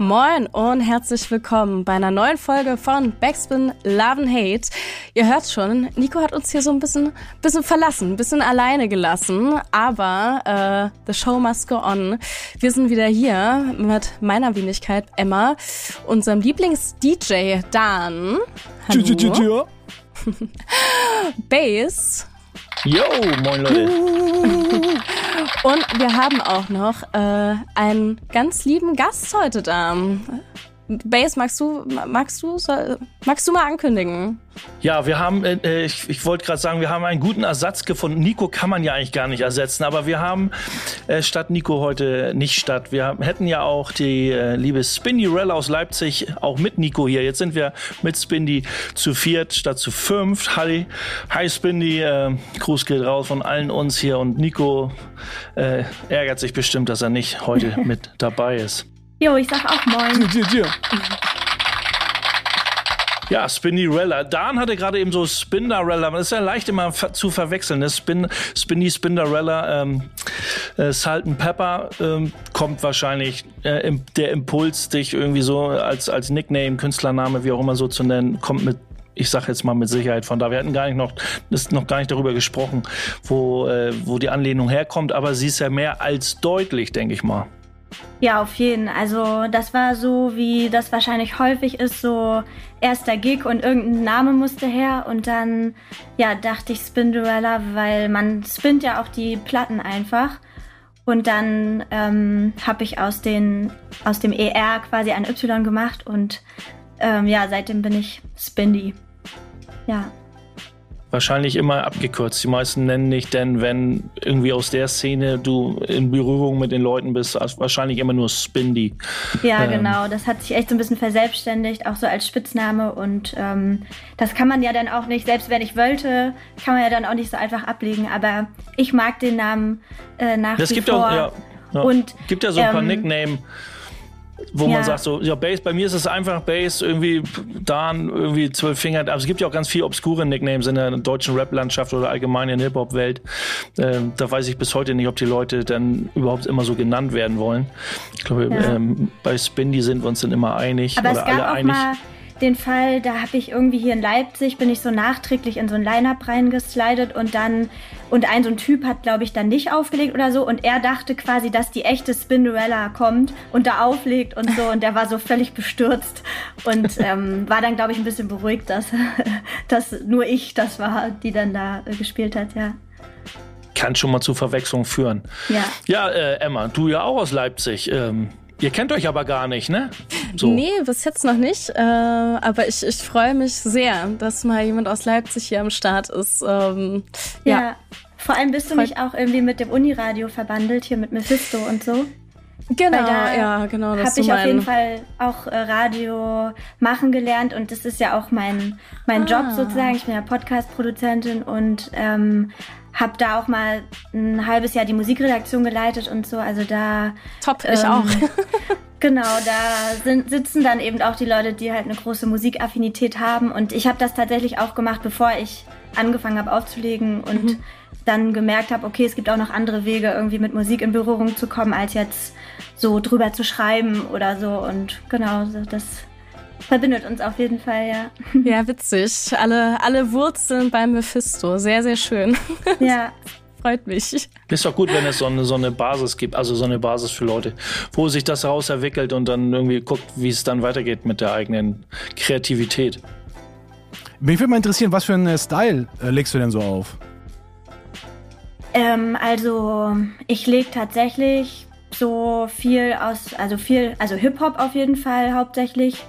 Moin und herzlich willkommen bei einer neuen Folge von Backspin Love and Hate. Ihr hört schon, Nico hat uns hier so ein bisschen, bisschen verlassen, ein bisschen alleine gelassen, aber äh, the show must go on. Wir sind wieder hier mit meiner Wenigkeit Emma, unserem Lieblings-DJ Dan. Hallo. Bass. Yo, moin Leute. Und wir haben auch noch äh, einen ganz lieben Gast heute da. Base, magst du, magst du, magst du mal ankündigen? Ja, wir haben, äh, äh ich, ich wollte gerade sagen, wir haben einen guten Ersatz gefunden. Nico kann man ja eigentlich gar nicht ersetzen, aber wir haben äh, statt Nico heute nicht statt. Wir haben, hätten ja auch die äh, liebe Rell aus Leipzig auch mit Nico hier. Jetzt sind wir mit Spindy zu viert statt zu fünf. Hi, hi Spindy, äh, Gruß geht raus von allen uns hier und Nico äh, ärgert sich bestimmt, dass er nicht heute mit dabei ist. Jo, ich sag auch moin. Ja, Spinnerella. Dan hatte gerade eben so Spinderella. Das ist ja leicht immer zu verwechseln. Ne? Spin, Spinny, Spinderella, ähm, äh, Salt and Pepper ähm, kommt wahrscheinlich äh, im, der Impuls, dich irgendwie so als, als Nickname, Künstlername, wie auch immer so zu nennen, kommt mit ich sage jetzt mal mit Sicherheit von da. Wir hatten gar nicht noch, ist noch gar nicht darüber gesprochen, wo, äh, wo die Anlehnung herkommt, aber sie ist ja mehr als deutlich, denke ich mal. Ja, auf jeden. Also das war so, wie das wahrscheinlich häufig ist, so erster Gig und irgendein Name musste her und dann, ja, dachte ich Spinderella, weil man spinnt ja auch die Platten einfach. Und dann ähm, habe ich aus, den, aus dem ER quasi ein Y gemacht und ähm, ja, seitdem bin ich Spindy. Ja wahrscheinlich immer abgekürzt. Die meisten nennen nicht, denn wenn irgendwie aus der Szene du in Berührung mit den Leuten bist, wahrscheinlich immer nur Spindy. Ja, ähm. genau. Das hat sich echt so ein bisschen verselbstständigt, auch so als Spitzname. Und ähm, das kann man ja dann auch nicht, selbst wenn ich wollte, kann man ja dann auch nicht so einfach ablegen. Aber ich mag den Namen äh, nach das wie gibt vor. Auch, ja, ja. Und gibt ja so ein paar ähm, Nickname wo ja. man sagt so, ja, Bass, bei mir ist es einfach Bass, irgendwie Dan, irgendwie zwölf Finger. Aber es gibt ja auch ganz viele obskure Nicknames in der deutschen Rap-Landschaft oder allgemein in der Hip-Hop-Welt. Ähm, da weiß ich bis heute nicht, ob die Leute dann überhaupt immer so genannt werden wollen. Ich glaube, ja. ähm, bei Spindy sind wir uns dann immer einig. Aber oder alle einig. Den Fall, da habe ich irgendwie hier in Leipzig, bin ich so nachträglich in so ein Line-Up reingeslidet und dann, und ein so ein Typ hat, glaube ich, dann nicht aufgelegt oder so und er dachte quasi, dass die echte Spinderella kommt und da auflegt und so und der war so völlig bestürzt und ähm, war dann, glaube ich, ein bisschen beruhigt, dass, dass nur ich das war, die dann da äh, gespielt hat, ja kann schon mal zu Verwechslung führen. Ja, ja äh, Emma, du ja auch aus Leipzig. Ähm, Ihr kennt euch aber gar nicht, ne? So. Nee, bis jetzt noch nicht. Äh, aber ich, ich freue mich sehr, dass mal jemand aus Leipzig hier am Start ist. Ähm, ja. ja. Vor allem bist du Freut nicht auch irgendwie mit dem Uniradio verbandelt, hier mit Mephisto und so? Genau, ja, genau. Habe ich auf jeden Fall auch äh, Radio machen gelernt und das ist ja auch mein, mein ah. Job sozusagen. Ich bin ja Podcast-Produzentin und ähm, habe da auch mal ein halbes Jahr die Musikredaktion geleitet und so. Also da. Top, ich ähm, auch. genau, da sind, sitzen dann eben auch die Leute, die halt eine große Musikaffinität haben. Und ich habe das tatsächlich auch gemacht, bevor ich angefangen habe aufzulegen und mhm. Dann gemerkt habe, okay, es gibt auch noch andere Wege, irgendwie mit Musik in Berührung zu kommen, als jetzt so drüber zu schreiben oder so. Und genau, das verbindet uns auf jeden Fall, ja. Ja, witzig. Alle, alle Wurzeln beim Mephisto. Sehr, sehr schön. Ja. Freut mich. Ist doch gut, wenn es so eine, so eine Basis gibt, also so eine Basis für Leute, wo sich das raus entwickelt und dann irgendwie guckt, wie es dann weitergeht mit der eigenen Kreativität. Mich würde mal interessieren, was für einen Style äh, legst du denn so auf? Ähm, also, ich lege tatsächlich so viel aus, also viel, also Hip-Hop auf jeden Fall hauptsächlich.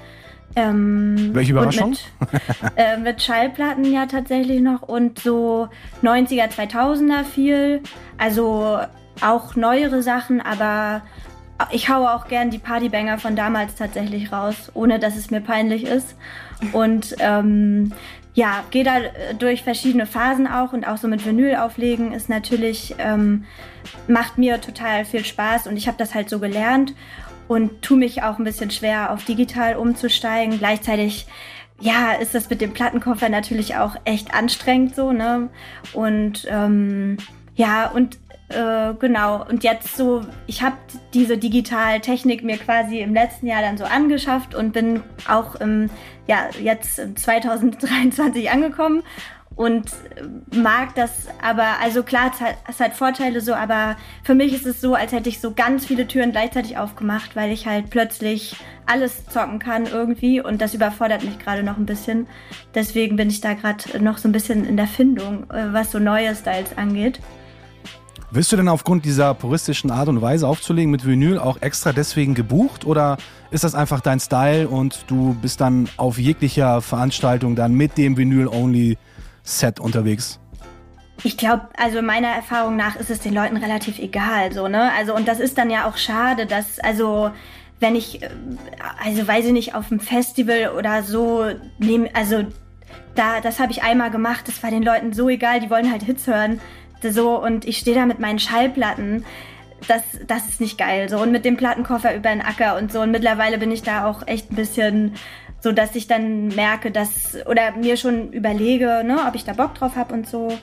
Ähm, Welche Überraschung? Mit, äh, mit, Schallplatten ja tatsächlich noch und so 90er, 2000er viel. Also auch neuere Sachen, aber ich haue auch gern die Partybanger von damals tatsächlich raus, ohne dass es mir peinlich ist. Und ähm, ja, gehe da durch verschiedene Phasen auch und auch so mit Vinyl auflegen ist natürlich, ähm, macht mir total viel Spaß und ich habe das halt so gelernt und tue mich auch ein bisschen schwer, auf digital umzusteigen. Gleichzeitig ja, ist das mit dem Plattenkoffer natürlich auch echt anstrengend so, ne? Und ähm, ja, und äh, genau, und jetzt so, ich habe diese Digitaltechnik mir quasi im letzten Jahr dann so angeschafft und bin auch im, ja, jetzt 2023 angekommen und mag das aber, also klar, es hat, es hat Vorteile so, aber für mich ist es so, als hätte ich so ganz viele Türen gleichzeitig aufgemacht, weil ich halt plötzlich alles zocken kann irgendwie und das überfordert mich gerade noch ein bisschen. Deswegen bin ich da gerade noch so ein bisschen in der Findung, äh, was so neue Styles angeht. Wirst du denn aufgrund dieser puristischen Art und Weise aufzulegen mit Vinyl auch extra deswegen gebucht oder ist das einfach dein Style und du bist dann auf jeglicher Veranstaltung dann mit dem Vinyl-Only Set unterwegs? Ich glaube, also meiner Erfahrung nach ist es den Leuten relativ egal, so, ne? Also, und das ist dann ja auch schade, dass, also, wenn ich, äh, also weiß ich nicht, auf einem Festival oder so, nehm, also, da, das habe ich einmal gemacht, das war den Leuten so egal, die wollen halt Hits hören, so, und ich stehe da mit meinen Schallplatten, das, das ist nicht geil, so, und mit dem Plattenkoffer über den Acker und so, und mittlerweile bin ich da auch echt ein bisschen, so dass ich dann merke, dass oder mir schon überlege, ne, ob ich da Bock drauf habe und so.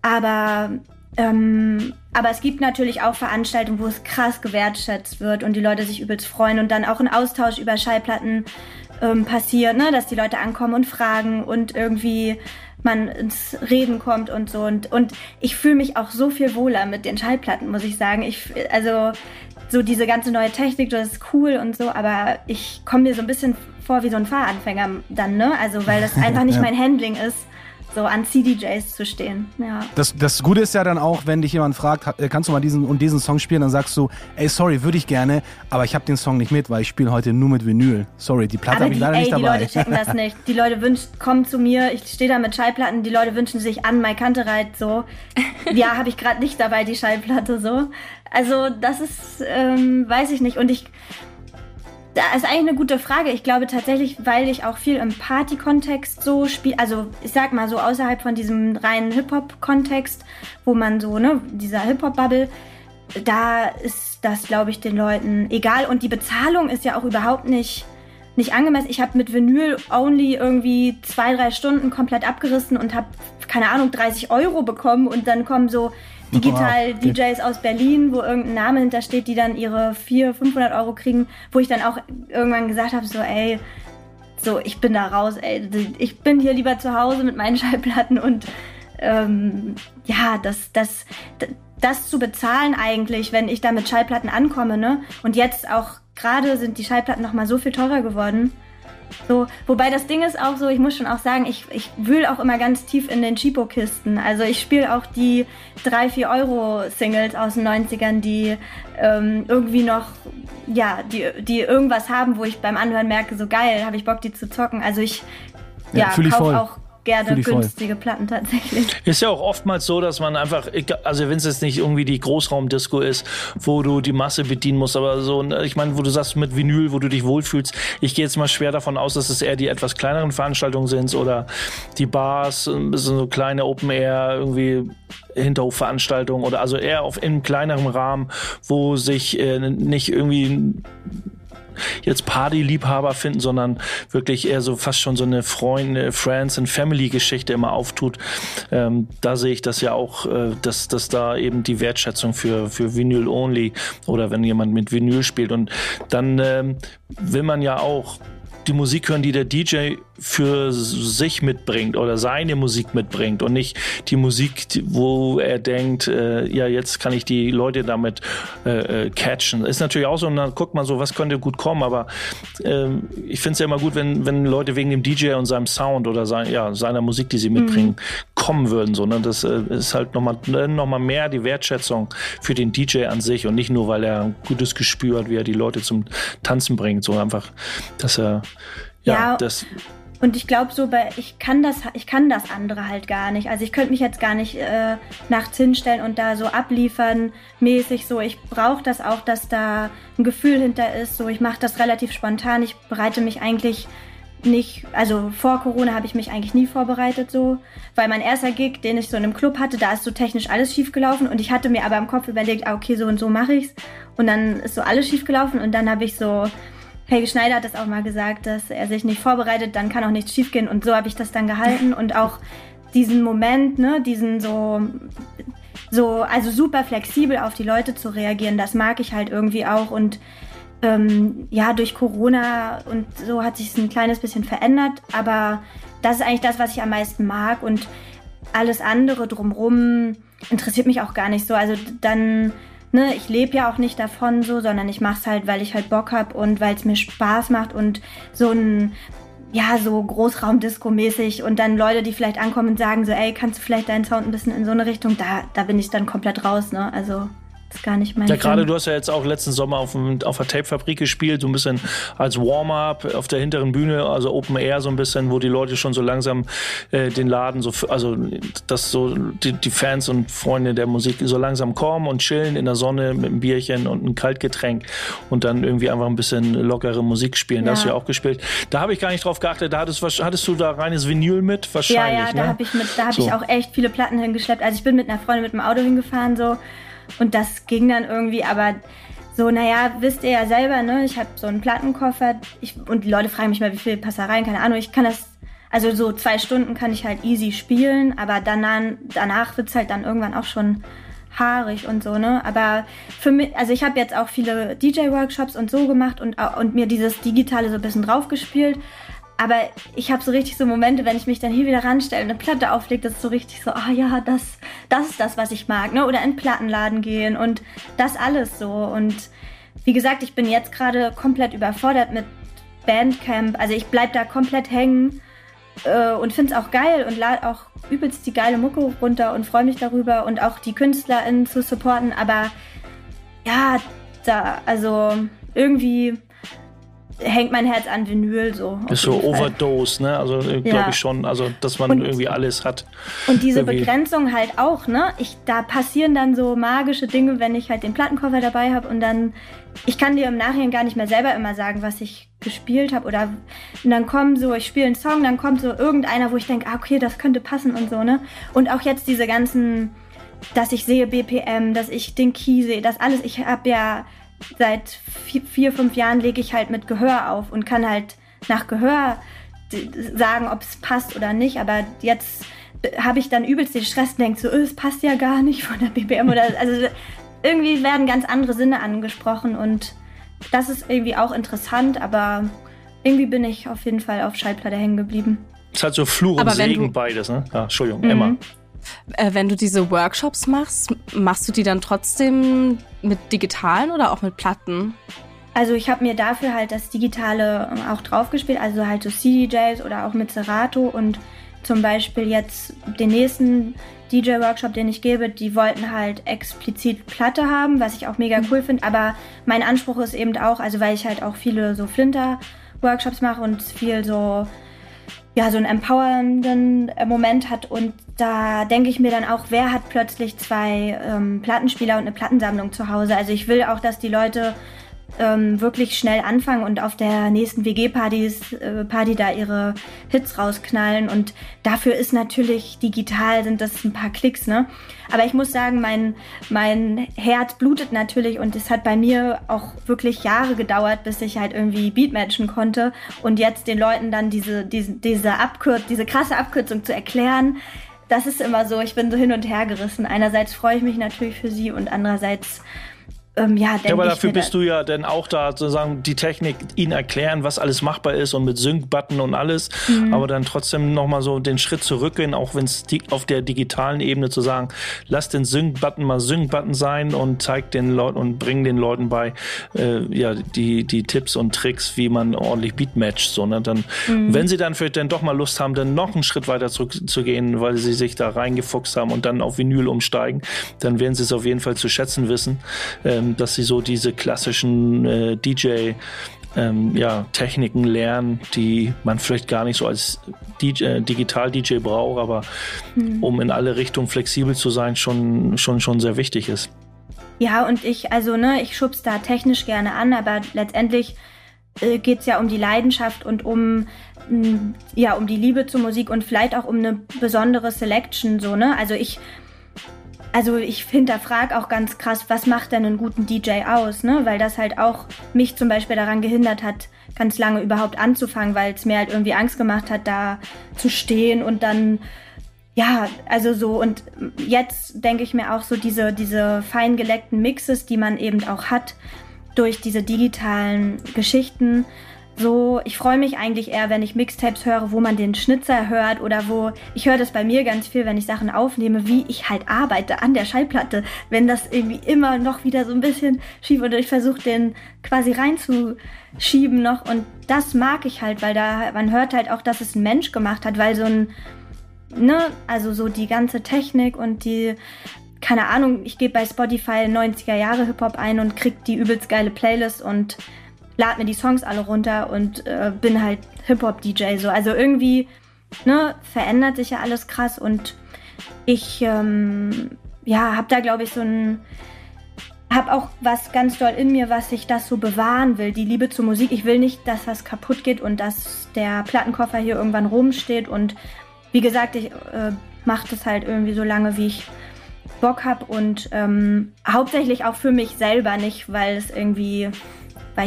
Aber ähm, aber es gibt natürlich auch Veranstaltungen, wo es krass gewertschätzt wird und die Leute sich übelst freuen und dann auch ein Austausch über Schallplatten ähm, passiert, ne, dass die Leute ankommen und fragen und irgendwie man ins Reden kommt und so und und ich fühle mich auch so viel wohler mit den Schallplatten, muss ich sagen. Ich also so diese ganze neue Technik, das ist cool und so, aber ich komme mir so ein bisschen vor wie so ein Fahranfänger dann, ne? Also weil das einfach nicht ja. mein Handling ist, so an CDJs zu stehen. Ja. Das, das Gute ist ja dann auch, wenn dich jemand fragt, äh, kannst du mal diesen und diesen Song spielen, dann sagst du, ey, sorry, würde ich gerne, aber ich habe den Song nicht mit, weil ich spiele heute nur mit Vinyl. Sorry, die Platte habe ich leider ey, nicht dabei. Die Leute checken das nicht. Die Leute wünschen, kommen zu mir, ich stehe da mit Schallplatten, die Leute wünschen sich an My Kantereit so. ja, habe ich gerade nicht dabei, die Schallplatte so. Also das ist, ähm, weiß ich nicht. Und ich das ist eigentlich eine gute Frage. Ich glaube tatsächlich, weil ich auch viel im Party-Kontext so spiele, also ich sag mal so außerhalb von diesem reinen Hip-Hop-Kontext, wo man so, ne, dieser Hip-Hop-Bubble, da ist das, glaube ich, den Leuten egal. Und die Bezahlung ist ja auch überhaupt nicht, nicht angemessen. Ich habe mit Vinyl only irgendwie zwei, drei Stunden komplett abgerissen und habe, keine Ahnung, 30 Euro bekommen und dann kommen so digital okay. DJs aus Berlin, wo irgendein Name hintersteht, die dann ihre 400, 500 Euro kriegen, wo ich dann auch irgendwann gesagt habe, so ey, so ich bin da raus, ey, ich bin hier lieber zu Hause mit meinen Schallplatten und ähm, ja, das, das, das zu bezahlen eigentlich, wenn ich da mit Schallplatten ankomme, ne? Und jetzt auch gerade sind die Schallplatten noch mal so viel teurer geworden. So, wobei das Ding ist auch so, ich muss schon auch sagen, ich, ich wühl auch immer ganz tief in den Cheapo-Kisten. Also ich spiele auch die 3-4 Euro-Singles aus den 90ern, die ähm, irgendwie noch, ja, die, die irgendwas haben, wo ich beim Anhören merke, so geil, habe ich Bock, die zu zocken. Also ich ja, ja kaufe auch gerne günstige Platten tatsächlich. Ist ja auch oftmals so, dass man einfach, also wenn es jetzt nicht irgendwie die Großraumdisco ist, wo du die Masse bedienen musst, aber so, ich meine, wo du sagst mit Vinyl, wo du dich wohlfühlst, ich gehe jetzt mal schwer davon aus, dass es eher die etwas kleineren Veranstaltungen sind oder die Bars, so kleine Open Air, irgendwie Hinterhofveranstaltungen oder also eher auf in kleineren Rahmen, wo sich äh, nicht irgendwie jetzt Party-Liebhaber finden, sondern wirklich eher so fast schon so eine Freunde, Friends and Family-Geschichte immer auftut. Ähm, da sehe ich das ja auch, äh, dass, dass da eben die Wertschätzung für, für Vinyl Only oder wenn jemand mit Vinyl spielt und dann ähm, will man ja auch die Musik hören, die der DJ für sich mitbringt oder seine Musik mitbringt und nicht die Musik, wo er denkt, äh, ja, jetzt kann ich die Leute damit äh, äh, catchen. Ist natürlich auch so, und dann guckt man so, was könnte gut kommen, aber äh, ich finde es ja immer gut, wenn, wenn Leute wegen dem DJ und seinem Sound oder sein, ja, seiner Musik, die sie mitbringen, mhm. kommen würden. So, ne? Das äh, ist halt nochmal noch mal mehr die Wertschätzung für den DJ an sich und nicht nur, weil er ein gutes Gespür hat, wie er die Leute zum Tanzen bringt, so einfach, dass er ja, ja das und ich glaube so, bei, ich kann das, ich kann das andere halt gar nicht. Also ich könnte mich jetzt gar nicht äh, nachts hinstellen und da so abliefern mäßig so. Ich brauche das auch, dass da ein Gefühl hinter ist. So, ich mache das relativ spontan. Ich bereite mich eigentlich nicht, also vor Corona habe ich mich eigentlich nie vorbereitet so, weil mein erster Gig, den ich so in einem Club hatte, da ist so technisch alles schief gelaufen und ich hatte mir aber im Kopf überlegt, ah, okay, so und so mache ich's und dann ist so alles schief gelaufen und dann habe ich so Helge Schneider hat das auch mal gesagt, dass er sich nicht vorbereitet, dann kann auch nichts schiefgehen. Und so habe ich das dann gehalten und auch diesen Moment, ne, diesen so, so, also super flexibel auf die Leute zu reagieren, das mag ich halt irgendwie auch. Und ähm, ja, durch Corona und so hat sich es ein kleines bisschen verändert, aber das ist eigentlich das, was ich am meisten mag und alles andere drumrum interessiert mich auch gar nicht so. Also dann, ne, ich lebe ja auch nicht davon so, sondern ich mache es halt, weil ich halt Bock habe und weil es mir Spaß macht und so ein ja, so Großraumdisco-mäßig und dann Leute, die vielleicht ankommen und sagen so, ey, kannst du vielleicht deinen Sound ein bisschen in so eine Richtung, da, da bin ich dann komplett raus, ne? Also ist gar nicht mein Ja, gerade du hast ja jetzt auch letzten Sommer auf, dem, auf der Tape-Fabrik gespielt, so ein bisschen als Warm-up auf der hinteren Bühne, also Open Air so ein bisschen, wo die Leute schon so langsam äh, den Laden so, also dass so die, die Fans und Freunde der Musik so langsam kommen und chillen in der Sonne mit einem Bierchen und einem Kaltgetränk und dann irgendwie einfach ein bisschen lockere Musik spielen. Ja. Da hast du ja auch gespielt. Da habe ich gar nicht drauf geachtet. Da hattest, hattest du da reines Vinyl mit? Wahrscheinlich. Ja, ja, ne? da habe ich, mit, da hab so. ich auch echt viele Platten hingeschleppt. Also ich bin mit einer Freundin mit dem Auto hingefahren so und das ging dann irgendwie, aber so, naja, wisst ihr ja selber, ne? Ich habe so einen Plattenkoffer ich, und die Leute fragen mich mal, wie viel rein, keine Ahnung. Ich kann das, also so zwei Stunden kann ich halt easy spielen, aber danach, danach wird's halt dann irgendwann auch schon haarig und so, ne? Aber für mich, also ich habe jetzt auch viele DJ-Workshops und so gemacht und, und mir dieses Digitale so ein bisschen draufgespielt. Aber ich habe so richtig so Momente, wenn ich mich dann hier wieder ranstelle und eine Platte auflege, das ist so richtig so, ah ja, das, das ist das, was ich mag, ne? Oder in den Plattenladen gehen und das alles so. Und wie gesagt, ich bin jetzt gerade komplett überfordert mit Bandcamp. Also ich bleib da komplett hängen äh, und find's auch geil und lade auch übelst die geile Mucke runter und freue mich darüber und auch die KünstlerInnen zu supporten. Aber ja, da, also irgendwie hängt mein Herz an Vinyl so. Ist so Overdose, ne? Also äh, glaube ja. ich schon, also dass man und, irgendwie alles hat. Und diese irgendwie. Begrenzung halt auch, ne? Ich, da passieren dann so magische Dinge, wenn ich halt den Plattenkoffer dabei habe und dann, ich kann dir im Nachhinein gar nicht mehr selber immer sagen, was ich gespielt habe oder und dann kommen so, ich spiele einen Song, dann kommt so irgendeiner, wo ich denke, ah, okay, das könnte passen und so, ne? Und auch jetzt diese ganzen, dass ich sehe BPM, dass ich den Key sehe, das alles, ich habe ja seit vier, vier, fünf Jahren lege ich halt mit Gehör auf und kann halt nach Gehör sagen, ob es passt oder nicht. Aber jetzt habe ich dann übelst den Stress und denke so, oh, es passt ja gar nicht von der BBM oder also irgendwie werden ganz andere Sinne angesprochen und das ist irgendwie auch interessant, aber irgendwie bin ich auf jeden Fall auf Schallplatte hängen geblieben. Es ist halt so Fluch und Segen beides, ne? Ja, Entschuldigung, mhm. Emma. Äh, wenn du diese Workshops machst, machst du die dann trotzdem mit digitalen oder auch mit Platten? Also ich habe mir dafür halt das Digitale ähm, auch draufgespielt, also halt so CDJs oder auch mit Serato und zum Beispiel jetzt den nächsten DJ-Workshop, den ich gebe, die wollten halt explizit Platte haben, was ich auch mega mhm. cool finde. Aber mein Anspruch ist eben auch, also weil ich halt auch viele so Flinter-Workshops mache und viel so ja, so einen empowernden äh, Moment hat. Und da denke ich mir dann auch, wer hat plötzlich zwei ähm, Plattenspieler und eine Plattensammlung zu Hause? Also ich will auch, dass die Leute ähm, wirklich schnell anfangen und auf der nächsten WG-Partys äh, Party da ihre Hits rausknallen. Und dafür ist natürlich digital sind das ein paar Klicks, ne? Aber ich muss sagen, mein, mein Herz blutet natürlich und es hat bei mir auch wirklich Jahre gedauert, bis ich halt irgendwie Beatmatchen konnte und jetzt den Leuten dann diese, diese, diese Abkür diese krasse Abkürzung zu erklären. Das ist immer so, ich bin so hin und her gerissen. Einerseits freue ich mich natürlich für sie und andererseits ähm, ja, ja, aber dafür bist du ja dann auch da, sozusagen die Technik ihnen erklären, was alles machbar ist und mit Sync-Button und alles, mhm. aber dann trotzdem nochmal so den Schritt zurückgehen, auch wenn es auf der digitalen Ebene zu sagen, lass den Sync-Button mal Sync-Button sein und zeig den Leuten und bring den Leuten bei, äh, ja, die, die Tipps und Tricks, wie man ordentlich Beat matcht, so, ne? Dann, mhm. wenn sie dann vielleicht dann doch mal Lust haben, dann noch einen Schritt weiter zurückzugehen, weil sie sich da reingefuchst haben und dann auf Vinyl umsteigen, dann werden sie es auf jeden Fall zu schätzen wissen. Äh, ähm, dass sie so diese klassischen äh, DJ ähm, ja, Techniken lernen, die man vielleicht gar nicht so als DJ, äh, Digital-DJ braucht, aber mhm. um in alle Richtungen flexibel zu sein, schon, schon, schon sehr wichtig ist. Ja, und ich, also, ne, ich schub's da technisch gerne an, aber letztendlich äh, geht es ja um die Leidenschaft und um mh, ja um die Liebe zur Musik und vielleicht auch um eine besondere Selection so ne also ich also ich hinterfrage auch ganz krass, was macht denn einen guten DJ aus, ne? Weil das halt auch mich zum Beispiel daran gehindert hat, ganz lange überhaupt anzufangen, weil es mir halt irgendwie Angst gemacht hat, da zu stehen und dann ja, also so und jetzt denke ich mir auch so diese diese fein geleckten Mixes, die man eben auch hat durch diese digitalen Geschichten so, ich freue mich eigentlich eher, wenn ich Mixtapes höre, wo man den Schnitzer hört oder wo ich höre das bei mir ganz viel, wenn ich Sachen aufnehme, wie ich halt arbeite an der Schallplatte, wenn das irgendwie immer noch wieder so ein bisschen schief oder ich versuche den quasi reinzuschieben noch. Und das mag ich halt, weil da man hört halt auch, dass es ein Mensch gemacht hat, weil so ein ne, also so die ganze Technik und die keine Ahnung, ich gebe bei Spotify 90er Jahre Hip-Hop ein und krieg die übelst geile Playlist und lade mir die Songs alle runter und äh, bin halt Hip-Hop-DJ. So. Also irgendwie ne, verändert sich ja alles krass und ich ähm, ja, habe da, glaube ich, so ein habe auch was ganz doll in mir, was ich das so bewahren will, die Liebe zur Musik. Ich will nicht, dass das kaputt geht und dass der Plattenkoffer hier irgendwann rumsteht. Und wie gesagt, ich äh, mache das halt irgendwie so lange, wie ich Bock habe und ähm, hauptsächlich auch für mich selber nicht, weil es irgendwie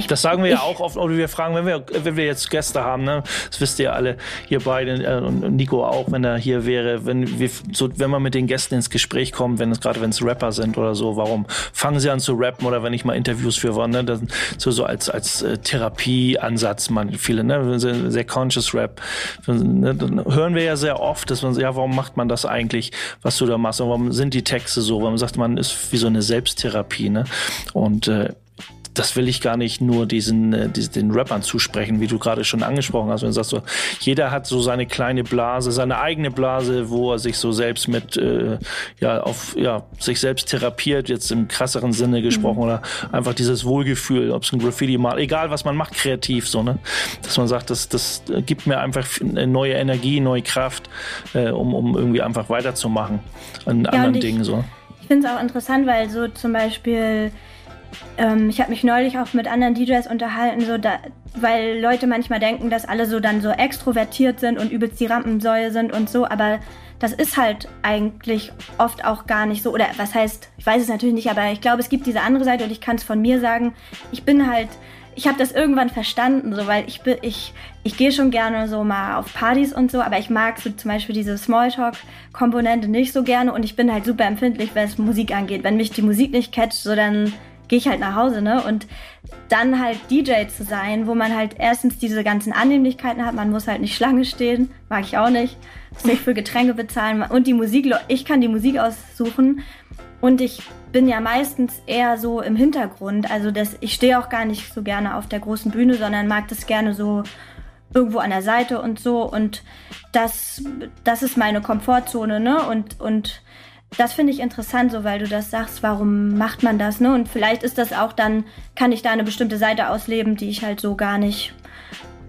das sagen wir ja auch oft, oder wir fragen, wenn wir, wenn wir jetzt Gäste haben, ne, das wisst ihr alle, ihr beide äh, und Nico auch, wenn er hier wäre, wenn wir, so, wenn man mit den Gästen ins Gespräch kommt, wenn es gerade wenn es Rapper sind oder so, warum fangen sie an zu rappen oder wenn ich mal Interviews für war, ne, das, so, so als, als äh, Therapieansatz, man, viele, ne, sehr, sehr conscious Rap, ne, dann hören wir ja sehr oft, dass man, ja, warum macht man das eigentlich, was du da machst, und warum sind die Texte so, warum sagt man, ist wie so eine Selbsttherapie, ne, und äh, das will ich gar nicht nur diesen, äh, diesen den Rappern zusprechen, wie du gerade schon angesprochen hast. Wenn du sagst so, jeder hat so seine kleine Blase, seine eigene Blase, wo er sich so selbst mit, äh, ja, auf, ja, sich selbst therapiert, jetzt im krasseren Sinne gesprochen, mhm. oder einfach dieses Wohlgefühl, ob es ein Graffiti mal, egal was man macht, kreativ, so, ne? Dass man sagt, das, das gibt mir einfach neue Energie, neue Kraft, äh, um, um irgendwie einfach weiterzumachen an ja, anderen ich, Dingen, so. Ich finde es auch interessant, weil so zum Beispiel ähm, ich habe mich neulich auch mit anderen DJs unterhalten, so da, weil Leute manchmal denken, dass alle so dann so extrovertiert sind und übelst die Rampensäue sind und so, aber das ist halt eigentlich oft auch gar nicht so. Oder was heißt, ich weiß es natürlich nicht, aber ich glaube, es gibt diese andere Seite und ich kann es von mir sagen. Ich bin halt, ich habe das irgendwann verstanden, so weil ich ich, ich gehe schon gerne so mal auf Partys und so, aber ich mag so zum Beispiel diese Smalltalk-Komponente nicht so gerne und ich bin halt super empfindlich, wenn es Musik angeht. Wenn mich die Musik nicht catcht, so dann gehe ich halt nach Hause, ne? Und dann halt DJ zu sein, wo man halt erstens diese ganzen Annehmlichkeiten hat, man muss halt nicht Schlange stehen, mag ich auch nicht, muss nicht für Getränke bezahlen und die Musik, ich kann die Musik aussuchen und ich bin ja meistens eher so im Hintergrund, also das, ich stehe auch gar nicht so gerne auf der großen Bühne, sondern mag das gerne so irgendwo an der Seite und so und das, das ist meine Komfortzone, ne? Und, und das finde ich interessant, so weil du das sagst, warum macht man das, ne? Und vielleicht ist das auch dann, kann ich da eine bestimmte Seite ausleben, die ich halt so gar nicht,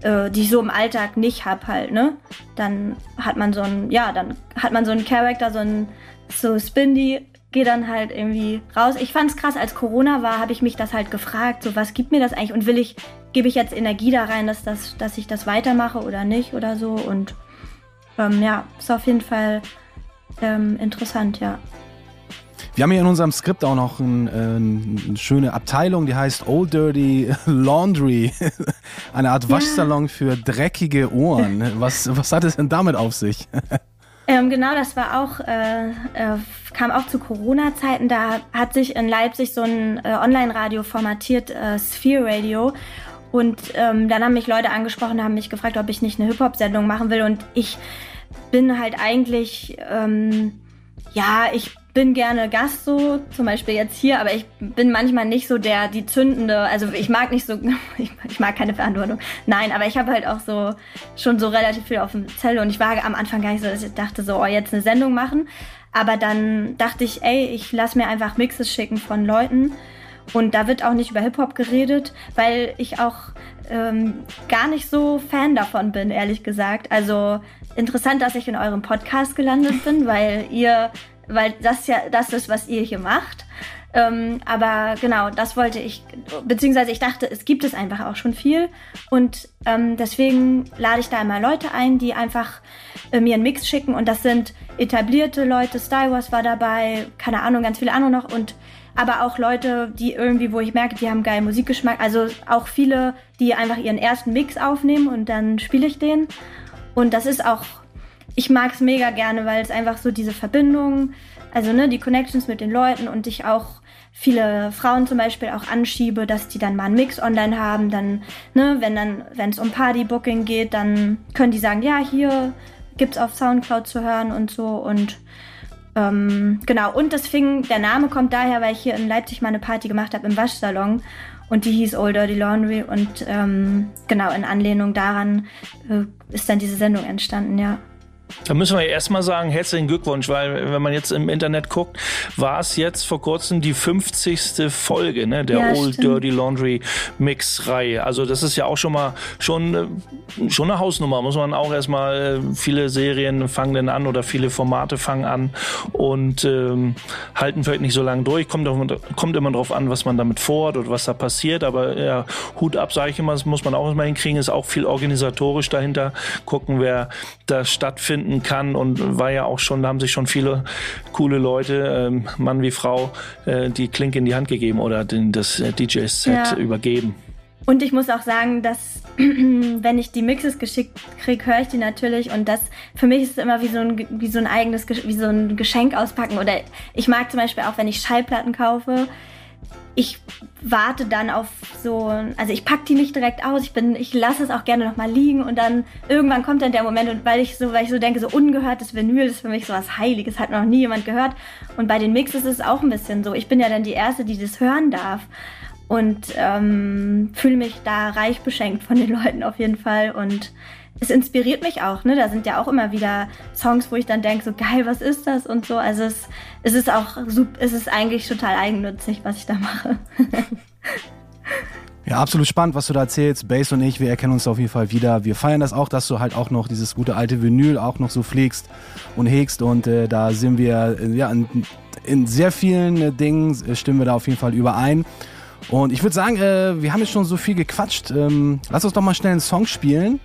äh, die ich so im Alltag nicht hab halt, ne? Dann hat man so ein, ja, dann hat man so einen Charakter, so ein so Spindy, geht dann halt irgendwie raus. Ich fand's krass, als Corona war, habe ich mich das halt gefragt, so was gibt mir das eigentlich und will ich, gebe ich jetzt Energie da rein, dass das, dass ich das weitermache oder nicht oder so und ähm, ja, ist auf jeden Fall ähm, interessant, ja. Wir haben hier in unserem Skript auch noch ein, äh, eine schöne Abteilung, die heißt Old Dirty Laundry. Eine Art Waschsalon ja. für dreckige Ohren. Was, was hat es denn damit auf sich? Ähm, genau, das war auch, äh, äh, kam auch zu Corona-Zeiten. Da hat sich in Leipzig so ein äh, Online-Radio formatiert, äh, Sphere Radio. Und ähm, dann haben mich Leute angesprochen, haben mich gefragt, ob ich nicht eine Hip-Hop-Sendung machen will. Und ich bin halt eigentlich, ähm, ja, ich bin gerne Gast so, zum Beispiel jetzt hier, aber ich bin manchmal nicht so der, die zündende, also ich mag nicht so, ich, ich mag keine Verantwortung. Nein, aber ich habe halt auch so, schon so relativ viel auf dem Zelle und ich war am Anfang gar nicht so, dass ich dachte so, oh, jetzt eine Sendung machen. Aber dann dachte ich, ey, ich lass mir einfach Mixes schicken von Leuten. Und da wird auch nicht über Hip-Hop geredet, weil ich auch ähm, gar nicht so Fan davon bin, ehrlich gesagt. Also interessant, dass ich in eurem Podcast gelandet bin, weil ihr, weil das ja das ist, was ihr hier macht. Ähm, aber genau, das wollte ich, beziehungsweise ich dachte, es gibt es einfach auch schon viel. Und ähm, deswegen lade ich da immer Leute ein, die einfach äh, mir einen Mix schicken. Und das sind etablierte Leute, Star Wars war dabei, keine Ahnung, ganz viele andere noch. Und aber auch Leute, die irgendwie, wo ich merke, die haben geilen Musikgeschmack. Also auch viele, die einfach ihren ersten Mix aufnehmen und dann spiele ich den. Und das ist auch, ich mag es mega gerne, weil es einfach so diese Verbindung, also ne, die Connections mit den Leuten und ich auch viele Frauen zum Beispiel auch anschiebe, dass die dann mal einen Mix online haben, dann, ne, wenn dann, wenn es um Partybooking geht, dann können die sagen, ja, hier gibt's auf Soundcloud zu hören und so und ähm, genau, und das fing, der Name kommt daher, weil ich hier in Leipzig mal eine Party gemacht habe im Waschsalon und die hieß Old Dirty Laundry und ähm, genau in Anlehnung daran äh, ist dann diese Sendung entstanden, ja. Da müssen wir erstmal sagen, herzlichen Glückwunsch, weil wenn man jetzt im Internet guckt, war es jetzt vor kurzem die 50. Folge ne, der Ja, Old stimmt. Dirty Laundry Mix-Reihe. Also das ist ja auch schon mal schon, äh, schon eine Hausnummer. Muss man auch erstmal, äh, viele Serien fangen dann an oder viele Formate fangen an und ähm, halten vielleicht nicht so lange durch. Kommt, kommt immer drauf an, was man damit vorhat oder was da passiert. Aber ja, Hut ab, sage ich immer, das muss man auch mal hinkriegen. Ist auch viel organisatorisch dahinter. Gucken, wer da stattfinden kann und war ja auch schon, da haben sich schon viele coole Leute, ähm, Mann wie Frau, äh, die Klinke in die Hand gegeben oder den, das äh, DJ-Set Ja. übergeben. Und ich muss auch sagen, dass wenn ich die Mixes geschickt kriege, höre ich die natürlich und das für mich ist es immer wie so ein wie so ein eigenes wie so ein Geschenk auspacken oder ich mag zum Beispiel auch, wenn ich Schallplatten kaufe, ich warte dann auf so, also ich pack die nicht direkt aus, ich bin, ich lasse es auch gerne noch mal liegen und dann irgendwann kommt dann der Moment und weil ich so, weil ich so denke, so ungehörtes Vinyl ist für mich so was Heiliges, hat noch nie jemand gehört. Und bei den Mixes ist es auch ein bisschen so, ich bin ja dann die erste, die das hören darf und ähm, fühle mich da reich beschenkt von den Leuten auf jeden Fall und es inspiriert mich auch, ne? Da sind ja auch immer wieder Songs, wo ich dann denke, so geil, was ist das und so. Also es, es ist auch sup- es ist eigentlich total eigennützig, was ich da mache. Ja, absolut spannend, was du da erzählst. Bass und ich, wir erkennen uns auf jeden Fall wieder. Wir feiern das auch, dass du halt auch noch dieses gute alte Vinyl auch noch so pflegst und hegst. Und äh, da sind wir, äh, ja, in, in sehr vielen äh, Dingen äh, stimmen wir da auf jeden Fall überein. Und ich würde sagen, äh, wir haben jetzt schon so viel gequatscht. Ähm, lass uns doch mal schnell einen Song spielen.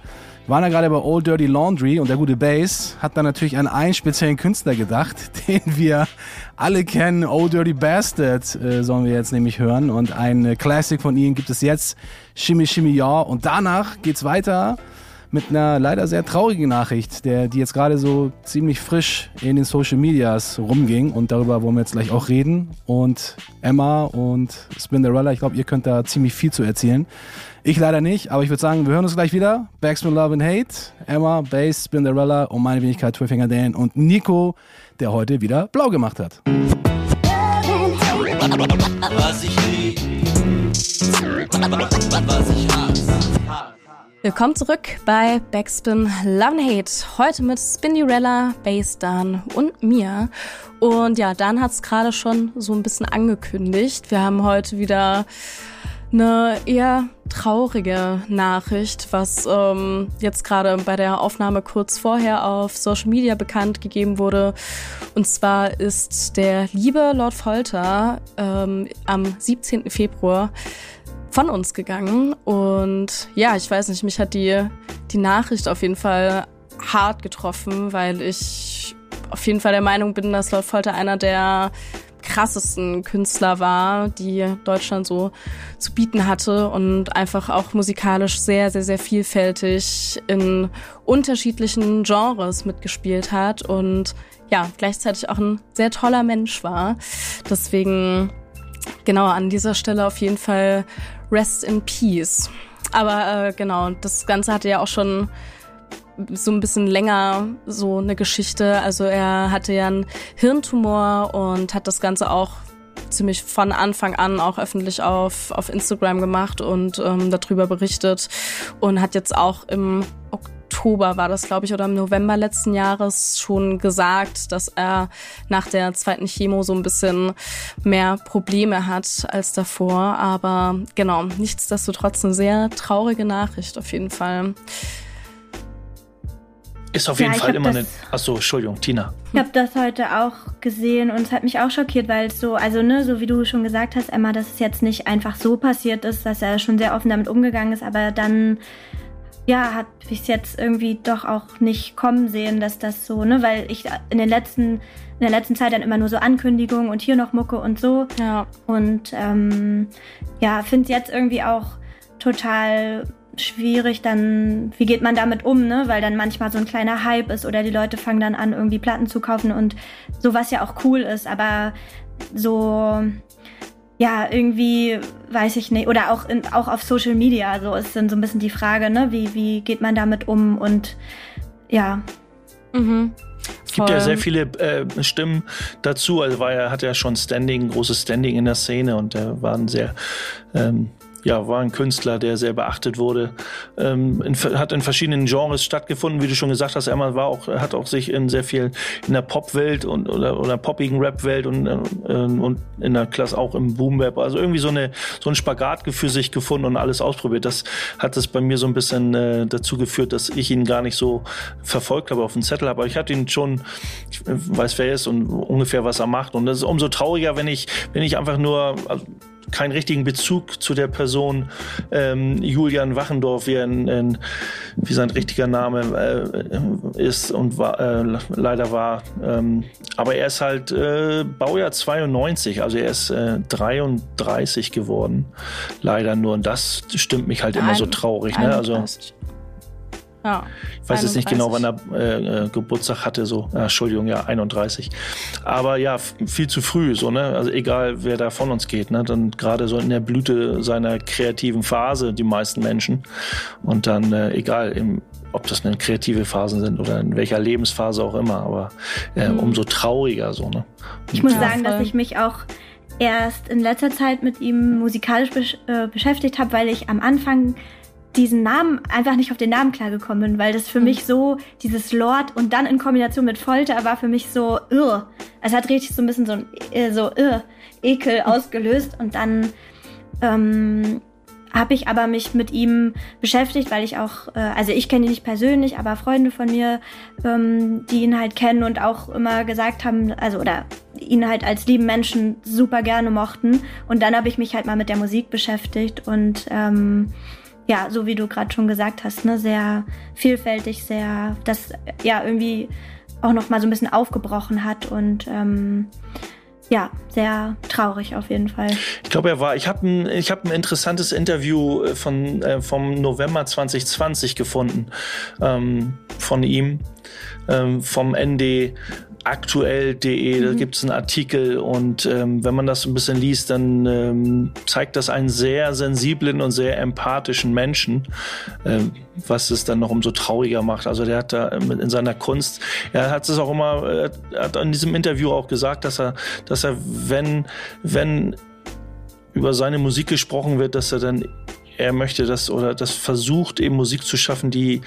Waren ja gerade bei Old Dirty Laundry und der gute Bass hat dann natürlich an einen speziellen Künstler gedacht, den wir alle kennen. Old Dirty Bastard äh, sollen wir jetzt nämlich hören. Und ein äh, Classic von ihm gibt es jetzt, Shimmy Shimmy Ja. Und danach geht's weiter mit einer leider sehr traurigen Nachricht, der, die jetzt gerade so ziemlich frisch in den Social Medias rumging. Und darüber wollen wir jetzt gleich auch reden. Und Emma und Spinderella, ich glaube, ihr könnt da ziemlich viel zu erzählen. Ich leider nicht, aber ich würde sagen, wir hören uns gleich wieder. Backspin Love and Hate, Emma, Bass, Spinderella und meine Wenigkeit Twillfinger Dan und Nico, der heute wieder blau gemacht hat. Was ich lieb, was ich hasse. Willkommen zurück bei Backspin Love and Hate. Heute mit Spinderella, Bass Dan und mir. Und ja, Dan hat es gerade schon so ein bisschen angekündigt. Wir haben heute wieder eine eher traurige Nachricht, was ähm, jetzt gerade bei der Aufnahme kurz vorher auf Social Media bekannt gegeben wurde. Und zwar ist der liebe Lord Folter ähm, am 17. Februar von uns gegangen. Und ja, ich weiß nicht, mich hat die, die Nachricht auf jeden Fall hart getroffen, weil ich auf jeden Fall der Meinung bin, dass Lord Folter einer der krassesten Künstler war, die Deutschland so zu bieten hatte und einfach auch musikalisch sehr, sehr, sehr vielfältig in unterschiedlichen Genres mitgespielt hat und ja, gleichzeitig auch ein sehr toller Mensch war. Deswegen genau an dieser Stelle auf jeden Fall Rest in Peace. Aber äh, genau, das Ganze hatte ja auch schon so ein bisschen länger so eine Geschichte. Also er hatte ja einen Hirntumor und hat das Ganze auch ziemlich von Anfang an auch öffentlich auf, auf Instagram gemacht und ähm, darüber berichtet und hat jetzt auch im Oktober war das, glaube ich, oder im November letzten Jahres schon gesagt, dass er nach der zweiten Chemo so ein bisschen mehr Probleme hat als davor. Aber genau, nichtsdestotrotz eine sehr traurige Nachricht auf jeden Fall. Ist auf jeden Ja, ich Fall immer das- eine. Achso, Entschuldigung, Tina. Ich habe das heute auch gesehen und es hat mich auch schockiert, weil es so, also ne, so wie du schon gesagt hast, Emma, dass es jetzt nicht einfach so passiert ist, dass er schon sehr offen damit umgegangen ist, aber dann, ja, hat ich es jetzt irgendwie doch auch nicht kommen sehen, dass das so, ne, weil ich in den letzten, in der letzten Zeit dann immer nur so Ankündigungen und hier noch Mucke und so Ja. und ähm, ja, finde es jetzt irgendwie auch total schwierig, dann, wie geht man damit um, ne? Weil dann manchmal so ein kleiner Hype ist oder die Leute fangen dann an, irgendwie Platten zu kaufen und sowas ja auch cool ist, aber so, ja, irgendwie, weiß ich nicht, oder auch, in, auch auf Social Media, so ist dann so ein bisschen die Frage, ne? Wie, wie geht man damit um und ja, Mhm. Es gibt ja sehr viele äh, Stimmen dazu. Also war er hat ja schon Standing, großes Standing in der Szene und er war ein sehr ähm, ja, war ein Künstler, der sehr beachtet wurde. Ähm, in, hat in verschiedenen Genres stattgefunden, wie du schon gesagt hast. Emma war auch, hat auch sich in sehr viel in der Popwelt und oder, oder poppigen Rap-Welt und, äh, und in der Klasse auch im Boom-Web. Also irgendwie so eine so ein Spagat für sich gefunden und alles ausprobiert. Das hat es bei mir so ein bisschen äh, dazu geführt, dass ich ihn gar nicht so verfolgt habe auf dem Zettel. Aber ich hatte ihn schon, ich weiß wer er ist und ungefähr was er macht. Und das ist umso trauriger, wenn ich, wenn ich einfach nur also, keinen richtigen Bezug zu der Person ähm, Julian Wachendorf, wie, ein, ein, wie sein richtiger Name äh, ist und war, äh, leider war. Ähm, aber er ist halt äh, Baujahr 92, also er ist äh, 33 geworden. Leider nur. Und das stimmt mich halt immer so traurig. Ne? Also 31. Ja. ich weiß jetzt nicht genau, wann er äh, äh, Geburtstag hatte, so, äh, Entschuldigung, ja, 31. Aber ja, viel zu früh, so, ne? Also egal, wer da von uns geht, ne? Dann gerade so in der Blüte seiner kreativen Phase, die meisten Menschen. Und dann, äh, egal, im, ob das eine kreative Phasen sind oder in welcher Lebensphase auch immer, aber äh, umso trauriger so, ne? Ich muss Ja, sagen, dass ich mich auch erst in letzter Zeit mit ihm musikalisch besch äh, beschäftigt habe, weil ich am Anfang diesen Namen einfach nicht auf den Namen klargekommen bin, weil das für mich so dieses Lord und dann in Kombination mit Folter war für mich so irr. Es hat richtig so ein bisschen so ein äh, so irr, Ekel ausgelöst und dann ähm, habe ich aber mich mit ihm beschäftigt, weil ich auch, äh, also ich kenne ihn nicht persönlich, aber Freunde von mir, ähm, die ihn halt kennen und auch immer gesagt haben, also oder ihn halt als lieben Menschen super gerne mochten. Und dann habe ich mich halt mal mit der Musik beschäftigt und ähm, ja, so wie du gerade schon gesagt hast, ne, sehr vielfältig, sehr, das ja irgendwie auch noch mal so ein bisschen aufgebrochen hat und ähm, ja, sehr traurig auf jeden Fall. Ich glaube, er war. Ich habe ein, hab ein interessantes Interview äh, von, äh, vom November 2020 gefunden ähm, von ihm, ähm, vom ND aktuell.de, da gibt es einen Artikel und ähm, wenn man das ein bisschen liest, dann ähm, zeigt das einen sehr sensiblen und sehr empathischen Menschen, ähm, was es dann noch umso trauriger macht. Also der hat da in seiner Kunst, er hat es auch immer, er hat in diesem Interview auch gesagt, dass er, dass er, wenn, wenn über seine Musik gesprochen wird, dass er dann er möchte das oder das versucht eben Musik zu schaffen, die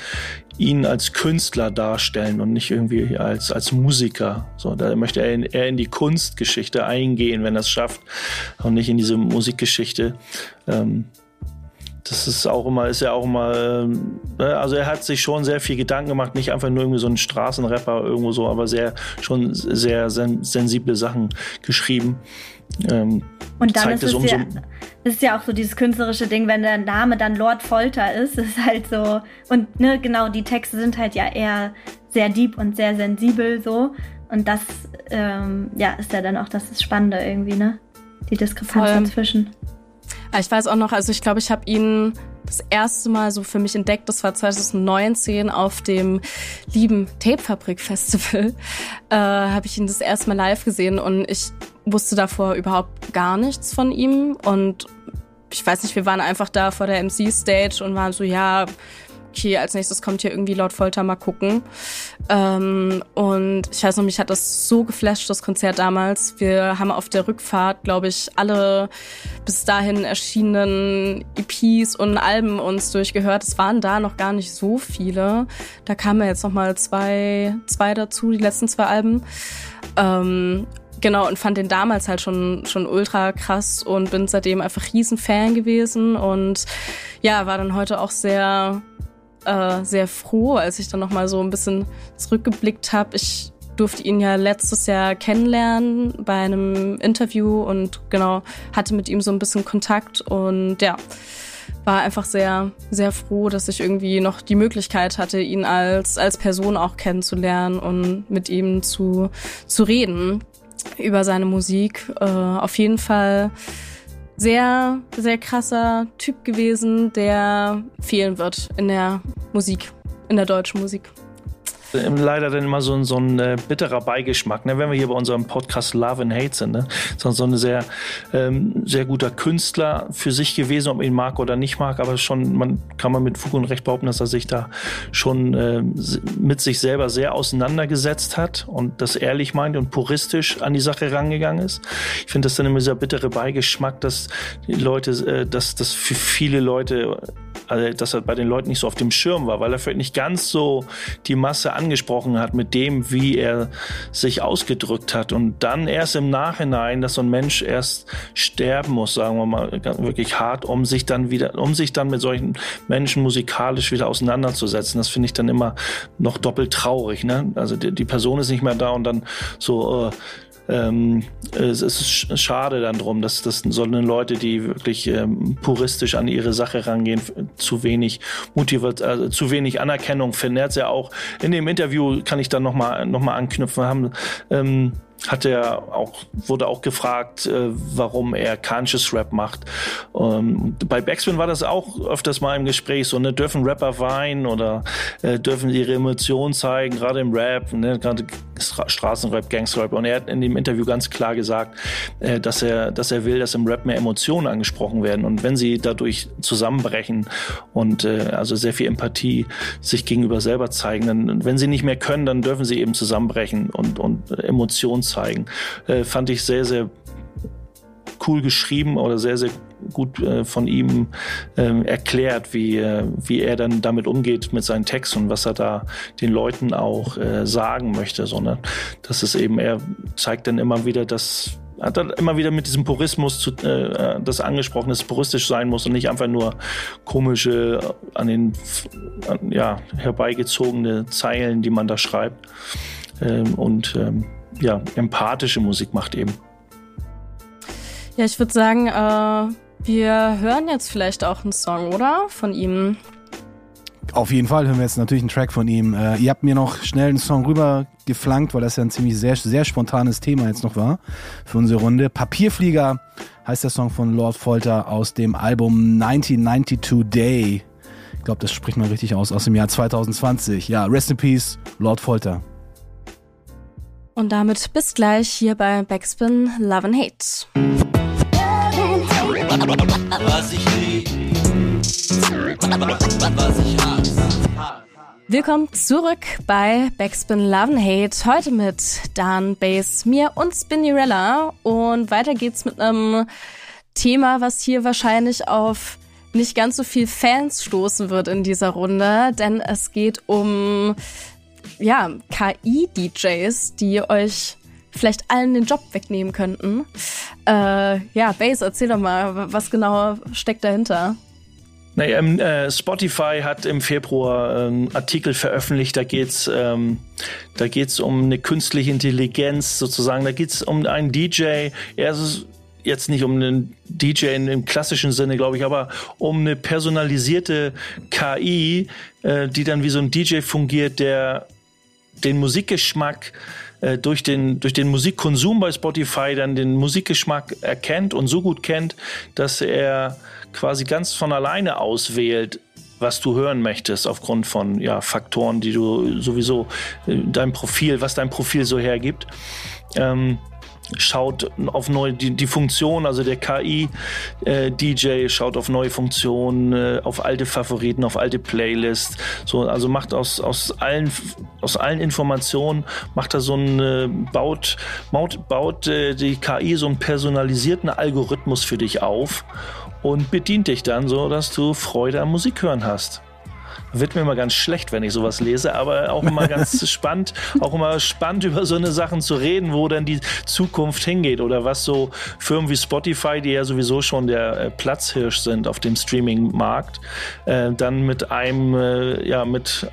ihn als Künstler darstellen und nicht irgendwie als, als Musiker. So, da möchte er in, eher in die Kunstgeschichte eingehen, wenn er es schafft und nicht in diese Musikgeschichte. Ähm, das ist auch immer, ist ja auch immer, ne, also er hat sich schon sehr viel Gedanken gemacht, nicht einfach nur irgendwie so ein Straßenrapper irgendwo so, aber sehr, schon sehr sen sensible Sachen geschrieben. Ähm, Und dann zeigt ist es umso- ja, ist ja auch so dieses künstlerische Ding, wenn der Name dann Lord Folter ist, ist halt so. Und ne, genau, die Texte sind halt ja eher sehr deep und sehr sensibel so. Und das, ähm, ja, ist ja dann auch das Spannende irgendwie, ne? Die Diskrepanz Voll. dazwischen. Ah, Ich weiß auch noch, also ich glaube, ich habe ihn das erste Mal so für mich entdeckt, das war 2019 auf dem lieben Tapefabrik Festival, äh, habe ich ihn das erste Mal live gesehen und ich wusste davor überhaupt gar nichts von ihm und ich weiß nicht, wir waren einfach da vor der MC-Stage und waren so, ja, okay, als nächstes kommt hier irgendwie laut Folter mal gucken. Ähm, und ich weiß noch, mich hat das so geflasht, das Konzert damals. Wir haben auf der Rückfahrt, glaube ich, alle bis dahin erschienenen EPs und Alben uns durchgehört. Es waren da noch gar nicht so viele. Da kamen ja jetzt noch mal zwei, zwei dazu, die letzten zwei Alben. Ähm, Genau, und fand den damals halt schon, schon ultra krass und bin seitdem einfach riesen Fan gewesen und ja, war dann heute auch sehr äh, sehr froh, als ich dann nochmal so ein bisschen zurückgeblickt habe. Ich durfte ihn ja letztes Jahr kennenlernen bei einem Interview und genau hatte mit ihm so ein bisschen Kontakt und ja, war einfach sehr, sehr froh, dass ich irgendwie noch die Möglichkeit hatte, ihn als, als Person auch kennenzulernen und mit ihm zu, zu reden über seine Musik. Äh, auf jeden Fall sehr, sehr krasser Typ gewesen, der fehlen wird in der Musik, in der deutschen Musik leider dann immer so ein, so ein äh, bitterer Beigeschmack, ne? wenn wir hier bei unserem Podcast Love and Hate sind. Ne? So, so ein sehr, ähm, sehr guter Künstler für sich gewesen, ob man ihn mag oder nicht mag, aber schon, man kann man mit Fug und Recht behaupten, dass er sich da schon äh, mit sich selber sehr auseinandergesetzt hat und das ehrlich meint und puristisch an die Sache rangegangen ist. Ich finde das dann immer dieser bittere Beigeschmack, dass die Leute, äh, dass das für viele Leute also, dass er bei den Leuten nicht so auf dem Schirm war, weil er vielleicht nicht ganz so die Masse angesprochen hat mit dem, wie er sich ausgedrückt hat. Und dann erst im Nachhinein, dass so ein Mensch erst sterben muss, sagen wir mal, wirklich hart, um sich dann wieder, um sich dann mit solchen Menschen musikalisch wieder auseinanderzusetzen. Das finde ich dann immer noch doppelt traurig. Ne? Also die, die Person ist nicht mehr da und dann so, äh, ähm, es ist schade dann drum, dass, dass so eine Leute, die wirklich ähm, puristisch an ihre Sache rangehen, zu wenig motiviert, also zu wenig Anerkennung finden. Er hat ja auch in dem Interview, kann ich dann nochmal noch mal anknüpfen, haben ähm, hat er auch, wurde auch gefragt, äh, warum er Conscious Rap macht. Ähm, bei Backspin war das auch öfters mal im Gespräch, so, ne, dürfen Rapper weinen oder äh, dürfen ihre Emotionen zeigen, gerade im Rap, ne, gerade Straßenrap, Gangsterrap. Und er hat in dem Interview ganz klar gesagt, äh, dass er, dass er will, dass im Rap mehr Emotionen angesprochen werden. Und wenn sie dadurch zusammenbrechen und äh, also sehr viel Empathie sich gegenüber selber zeigen, dann, wenn sie nicht mehr können, dann dürfen sie eben zusammenbrechen und, und Emotionen zeigen. Äh, fand ich sehr, sehr cool geschrieben oder sehr, sehr gut äh, von ihm äh, erklärt, wie, äh, wie er dann damit umgeht mit seinen Texten und was er da den Leuten auch äh, sagen möchte, sondern das ist eben, er zeigt dann immer wieder, dass hat dann immer wieder mit diesem Purismus zu, äh, das angesprochen ist, puristisch sein muss und nicht einfach nur komische, an den an, ja, herbeigezogene Zeilen, die man da schreibt. Ähm, und ähm, ja, empathische Musik macht eben. Ja, ich würde sagen, äh, wir hören jetzt vielleicht auch einen Song, oder? Von ihm. Auf jeden Fall hören wir jetzt natürlich einen Track von ihm. Äh, ihr habt mir noch schnell einen Song rüber geflankt, weil das ja ein ziemlich sehr, sehr spontanes Thema jetzt noch war für unsere Runde. Papierflieger heißt der Song von Lord Folter aus dem Album 1992 Day. Ich glaube, das spricht man richtig aus, aus dem Jahr 2020. Ja, Rest in Peace, Lord Folter. Und damit bis gleich hier bei Backspin Love and Hate. Willkommen zurück bei Backspin Love and Hate. Heute mit Dan, Bass, mir und Spinnerella. Und weiter geht's mit einem Thema, was hier wahrscheinlich auf nicht ganz so viel Fans stoßen wird in dieser Runde, denn es geht um ja, KI-DJs, die euch vielleicht allen den Job wegnehmen könnten. Äh, ja, Base, erzähl doch mal, was genau steckt dahinter? Naja, äh, Spotify hat im Februar einen Artikel veröffentlicht, da geht's, ähm, um eine künstliche Intelligenz sozusagen, da geht's um einen DJ, er ist jetzt nicht um einen DJ im klassischen Sinne, glaube ich, aber um eine personalisierte KI, äh, die dann wie so ein DJ fungiert, der den Musikgeschmack äh, durch den, durch den Musikkonsum bei Spotify dann den Musikgeschmack erkennt und so gut kennt, dass er quasi ganz von alleine auswählt, was du hören möchtest, aufgrund von ja, Faktoren, die du sowieso, äh, dein Profil, was dein Profil so hergibt. Ähm, schaut auf neue die, die Funktion, also der KI äh, DJ schaut auf neue Funktionen, äh, auf alte Favoriten, auf alte Playlists, so also macht aus aus allen aus allen Informationen macht er so ein äh, baut baut, baut äh, die KI so einen personalisierten Algorithmus für dich auf und bedient dich dann so, dass du Freude am Musik hören hast. Wird mir immer ganz schlecht, wenn ich sowas lese, aber auch immer ganz spannend, auch immer spannend über so eine Sachen zu reden, wo dann die Zukunft hingeht oder was so Firmen wie Spotify, die ja sowieso schon der äh, Platzhirsch sind auf dem Streaming-Markt, äh, dann mit einem, äh, ja, mit,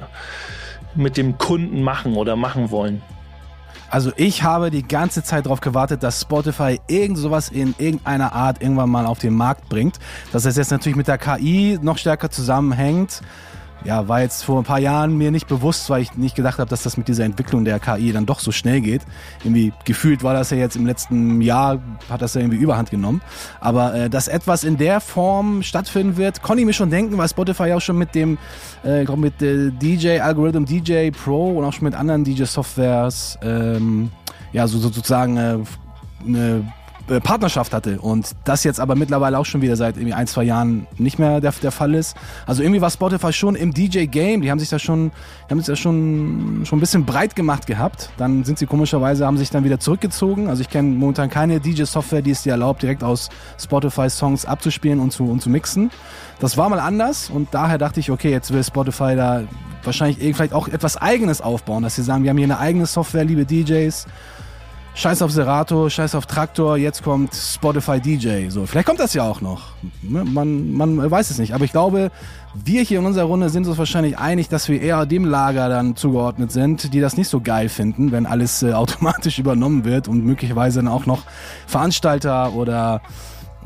mit dem Kunden machen oder machen wollen. Also ich habe die ganze Zeit darauf gewartet, dass Spotify irgend sowas in irgendeiner Art irgendwann mal auf den Markt bringt. Dass es jetzt natürlich mit der KI noch stärker zusammenhängt ja, war jetzt vor ein paar Jahren mir nicht bewusst, weil ich nicht gedacht habe, dass das mit dieser Entwicklung der KI dann doch so schnell geht. Irgendwie gefühlt war das ja jetzt im letzten Jahr, hat das ja irgendwie Überhand genommen. Aber äh, dass etwas in der Form stattfinden wird, konnte ich mir schon denken, weil Spotify auch schon mit dem, äh, mit äh, DJ, Algorithm DJ Pro und auch schon mit anderen DJ-Softwares, ähm, ja, so, so sozusagen äh, eine äh, Partnerschaft hatte und das jetzt aber mittlerweile auch schon wieder seit irgendwie ein, zwei Jahren nicht mehr der, der Fall ist. Also irgendwie war Spotify schon im DJ-Game, die haben sich da schon, haben sich da schon, schon ein bisschen breit gemacht gehabt. Dann sind sie komischerweise, haben sich dann wieder zurückgezogen. Also ich kenne momentan keine DJ-Software, die es dir erlaubt, direkt aus Spotify Songs abzuspielen und zu, und zu mixen. Das war mal anders und daher dachte ich, okay, jetzt will Spotify da wahrscheinlich vielleicht auch etwas eigenes aufbauen, dass sie sagen, wir haben hier eine eigene Software, liebe DJs Scheiß auf Serato, Scheiß auf Traktor, jetzt kommt Spotify DJ. So, vielleicht kommt das ja auch noch. Ne, man, man weiß es nicht. Aber ich glaube, wir hier in unserer Runde sind uns wahrscheinlich einig, dass wir eher dem Lager dann zugeordnet sind, die das nicht so geil finden, wenn alles äh, automatisch übernommen wird und möglicherweise dann auch noch Veranstalter oder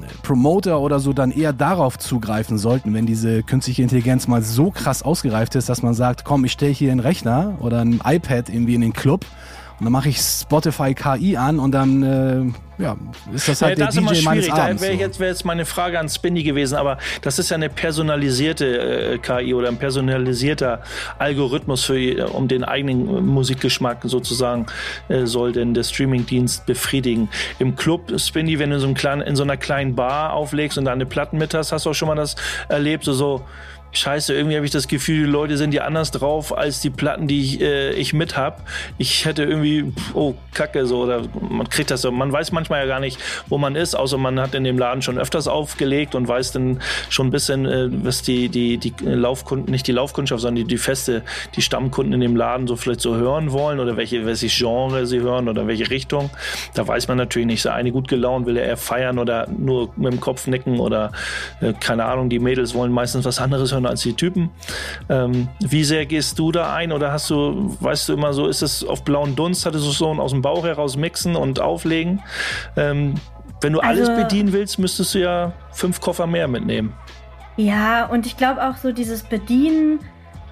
äh, Promoter oder so dann eher darauf zugreifen sollten, wenn diese künstliche Intelligenz mal so krass ausgereift ist, dass man sagt, komm, ich stelle hier einen Rechner oder ein iPad irgendwie in den Club und dann mache ich Spotify KI an und dann äh, ja, ist das halt ja, der das DJ ist immer schwierig. Da wäre jetzt, wär jetzt meine Frage an Spinny gewesen, aber das ist ja eine personalisierte äh, KI oder ein personalisierter Algorithmus für um den eigenen Musikgeschmack sozusagen äh, soll denn der Streamingdienst befriedigen. Im Club Spinny, wenn du so, kleinen, in so einer kleinen Bar auflegst und da eine Platten mit hast, hast du auch schon mal das erlebt, so so Scheiße, irgendwie habe ich das Gefühl, die Leute sind ja anders drauf als die Platten, die ich, äh, ich mit hab. Ich hätte irgendwie, oh, Kacke, so, oder man kriegt das so. Man weiß manchmal ja gar nicht, wo man ist, außer man hat in dem Laden schon öfters aufgelegt und weiß dann schon ein bisschen, äh, was die, die, die Laufkunden, nicht die Laufkundschaft, sondern die, die feste, die Stammkunden in dem Laden so vielleicht so hören wollen oder welche, welche Genre sie hören oder welche Richtung. Da weiß man natürlich nicht. Der eine gut gelaunt, will er eher feiern oder nur mit dem Kopf nicken oder äh, keine Ahnung, die Mädels wollen meistens was anderes hören als die Typen. Ähm, wie sehr gehst du da ein oder hast du, weißt du immer so, ist es auf blauen Dunst, hattest du so aus dem Bauch heraus mixen und auflegen? Ähm, wenn du also, alles bedienen willst, müsstest du ja fünf Koffer mehr mitnehmen. Ja, und ich glaube auch so dieses Bedienen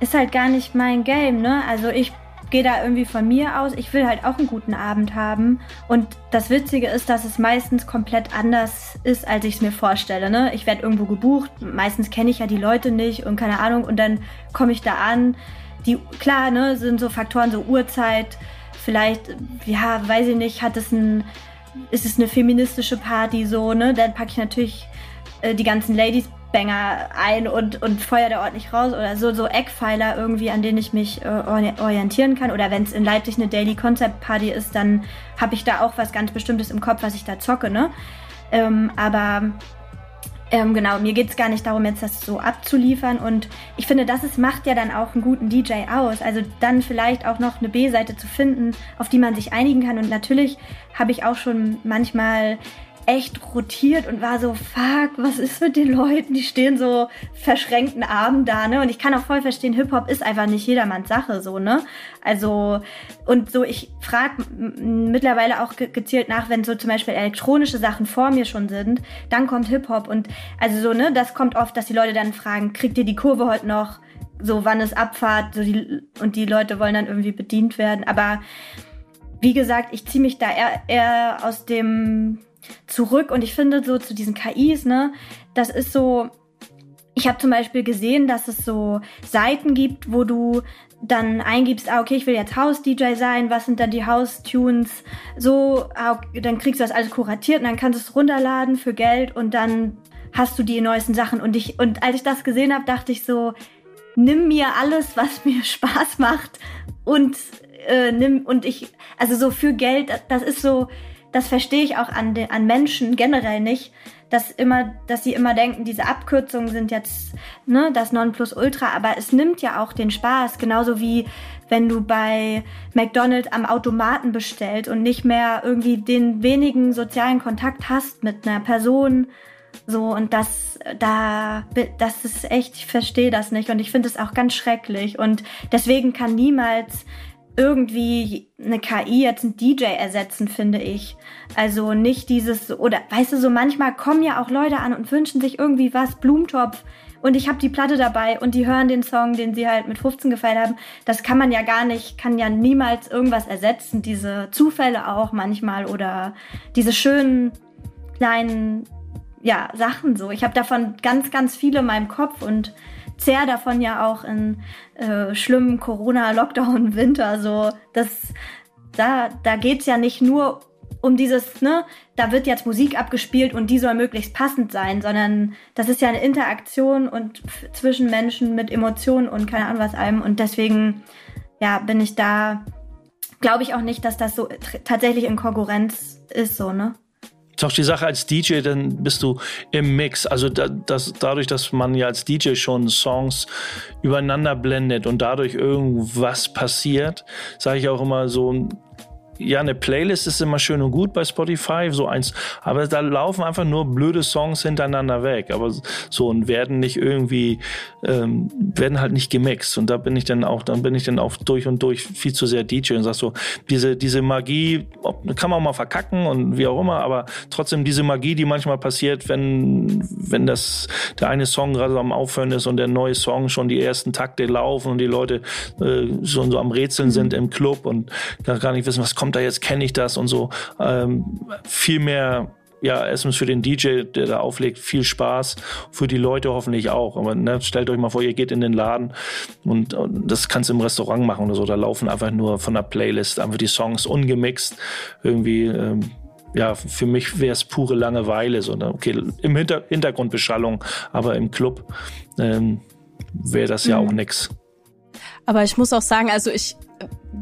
ist halt gar nicht mein Game, ne? Also ich gehe da irgendwie von mir aus. Ich will halt auch einen guten Abend haben. Und das Witzige ist, dass es meistens komplett anders ist, als ich es mir vorstelle. Ne? Ich werde irgendwo gebucht. Meistens kenne ich ja die Leute nicht und keine Ahnung. Und dann komme ich da an. Die, klar, ne, sind so Faktoren, so Uhrzeit. Vielleicht, ja, weiß ich nicht, hat es ein, ist es eine feministische Party so, ne? Dann packe ich natürlich äh, die ganzen Ladies Banger ein und, und feuer da ordentlich raus oder so, so Eckpfeiler irgendwie, an denen ich mich äh, orientieren kann. Oder wenn es in Leipzig eine Daily Concept Party ist, dann habe ich da auch was ganz Bestimmtes im Kopf, was ich da zocke, ne? Ähm, aber ähm, genau, mir geht es gar nicht darum, jetzt das so abzuliefern. Und ich finde, das ist, macht ja dann auch einen guten DJ aus. Also dann vielleicht auch noch eine B-Seite zu finden, auf die man sich einigen kann. Und natürlich habe ich auch schon manchmal echt rotiert und war so, fuck, was ist mit den Leuten? Die stehen so verschränkten Armen da, ne? Und ich kann auch voll verstehen, Hip-Hop ist einfach nicht jedermanns Sache, so, ne? Also, und so, ich frage mittlerweile auch ge gezielt nach, wenn so zum Beispiel elektronische Sachen vor mir schon sind, dann kommt Hip-Hop und also so, ne, das kommt oft, dass die Leute dann fragen, kriegt ihr die Kurve heute noch? So, wann ist Abfahrt? So die, und die Leute wollen dann irgendwie bedient werden. Aber wie gesagt, ich ziehe mich da eher, eher aus dem zurück. Und ich finde so zu diesen KIs, ne, das ist so, ich habe zum Beispiel gesehen, dass es so Seiten gibt, wo du dann eingibst, ah, okay, ich will jetzt House-DJ sein, was sind dann die House-Tunes, so, ah, dann kriegst du das alles kuratiert und dann kannst du es runterladen für Geld und dann hast du die neuesten Sachen. Und ich, und als ich das gesehen habe, dachte ich so, nimm mir alles, was mir Spaß macht und äh, nimm, und ich, also so für Geld, das ist so, das verstehe ich auch an, an Menschen generell nicht, dass immer, dass sie immer denken, diese Abkürzungen sind jetzt ne, das Nonplusultra, aber es nimmt ja auch den Spaß, genauso wie wenn du bei McDonald's am Automaten bestellt und nicht mehr irgendwie den wenigen sozialen Kontakt hast mit einer Person. So, und das, da, das ist echt, ich verstehe das nicht. Und ich finde es auch ganz schrecklich. Und deswegen kann niemals irgendwie eine KI jetzt einen DJ ersetzen, finde ich. Also nicht dieses, oder weißt du, so manchmal kommen ja auch Leute an und wünschen sich irgendwie was, Blumentopf, und ich habe die Platte dabei und die hören den Song, den sie halt mit 15 gefeiert haben. Das kann man ja gar nicht, kann ja niemals irgendwas ersetzen. Diese Zufälle auch manchmal oder diese schönen kleinen ja, Sachen so. Ich habe davon ganz, ganz viele in meinem Kopf und zehr davon ja auch in äh, schlimmen Corona-Lockdown-Winter. So, das, da, da geht's ja nicht nur um dieses, ne, da wird jetzt Musik abgespielt und die soll möglichst passend sein, sondern das ist ja eine Interaktion und zwischen Menschen mit Emotionen und keine Ahnung was allem. Und deswegen, ja, bin ich da, glaube ich auch nicht, dass das so tatsächlich in Konkurrenz ist, so, ne? Auch die Sache als DJ, dann bist du im Mix. Also da, das, dadurch, dass man ja als DJ schon Songs übereinander blendet und dadurch irgendwas passiert, sage ich auch immer so, ja, eine Playlist ist immer schön und gut bei Spotify, so eins, aber da laufen einfach nur blöde Songs hintereinander weg, aber so und werden nicht irgendwie, ähm, werden halt nicht gemixt und da bin ich dann auch, dann bin ich dann auch durch und durch viel zu sehr DJ und sag so, diese, diese Magie, kann man auch mal verkacken und wie auch immer, aber trotzdem diese Magie, die manchmal passiert, wenn, wenn das, der eine Song gerade am Aufhören ist und der neue Song schon die ersten Takte laufen und die Leute äh, schon so am Rätseln sind im Club und gar nicht wissen, was kommt kommt da jetzt, kenne ich das und so. Ähm, viel mehr ja, erstens für den DJ, der da auflegt, viel Spaß, für die Leute hoffentlich auch. Aber ne, stellt euch mal vor, ihr geht in den Laden und, und das kannst du im Restaurant machen oder so. Da laufen einfach nur von der Playlist einfach die Songs ungemixt. Irgendwie, ähm, ja, für mich wäre es pure Langeweile. So, ne? Okay, im Hinter Hintergrundbeschallung, aber im Club ähm, wäre das ja mhm. auch nix. Aber ich muss auch sagen, also ich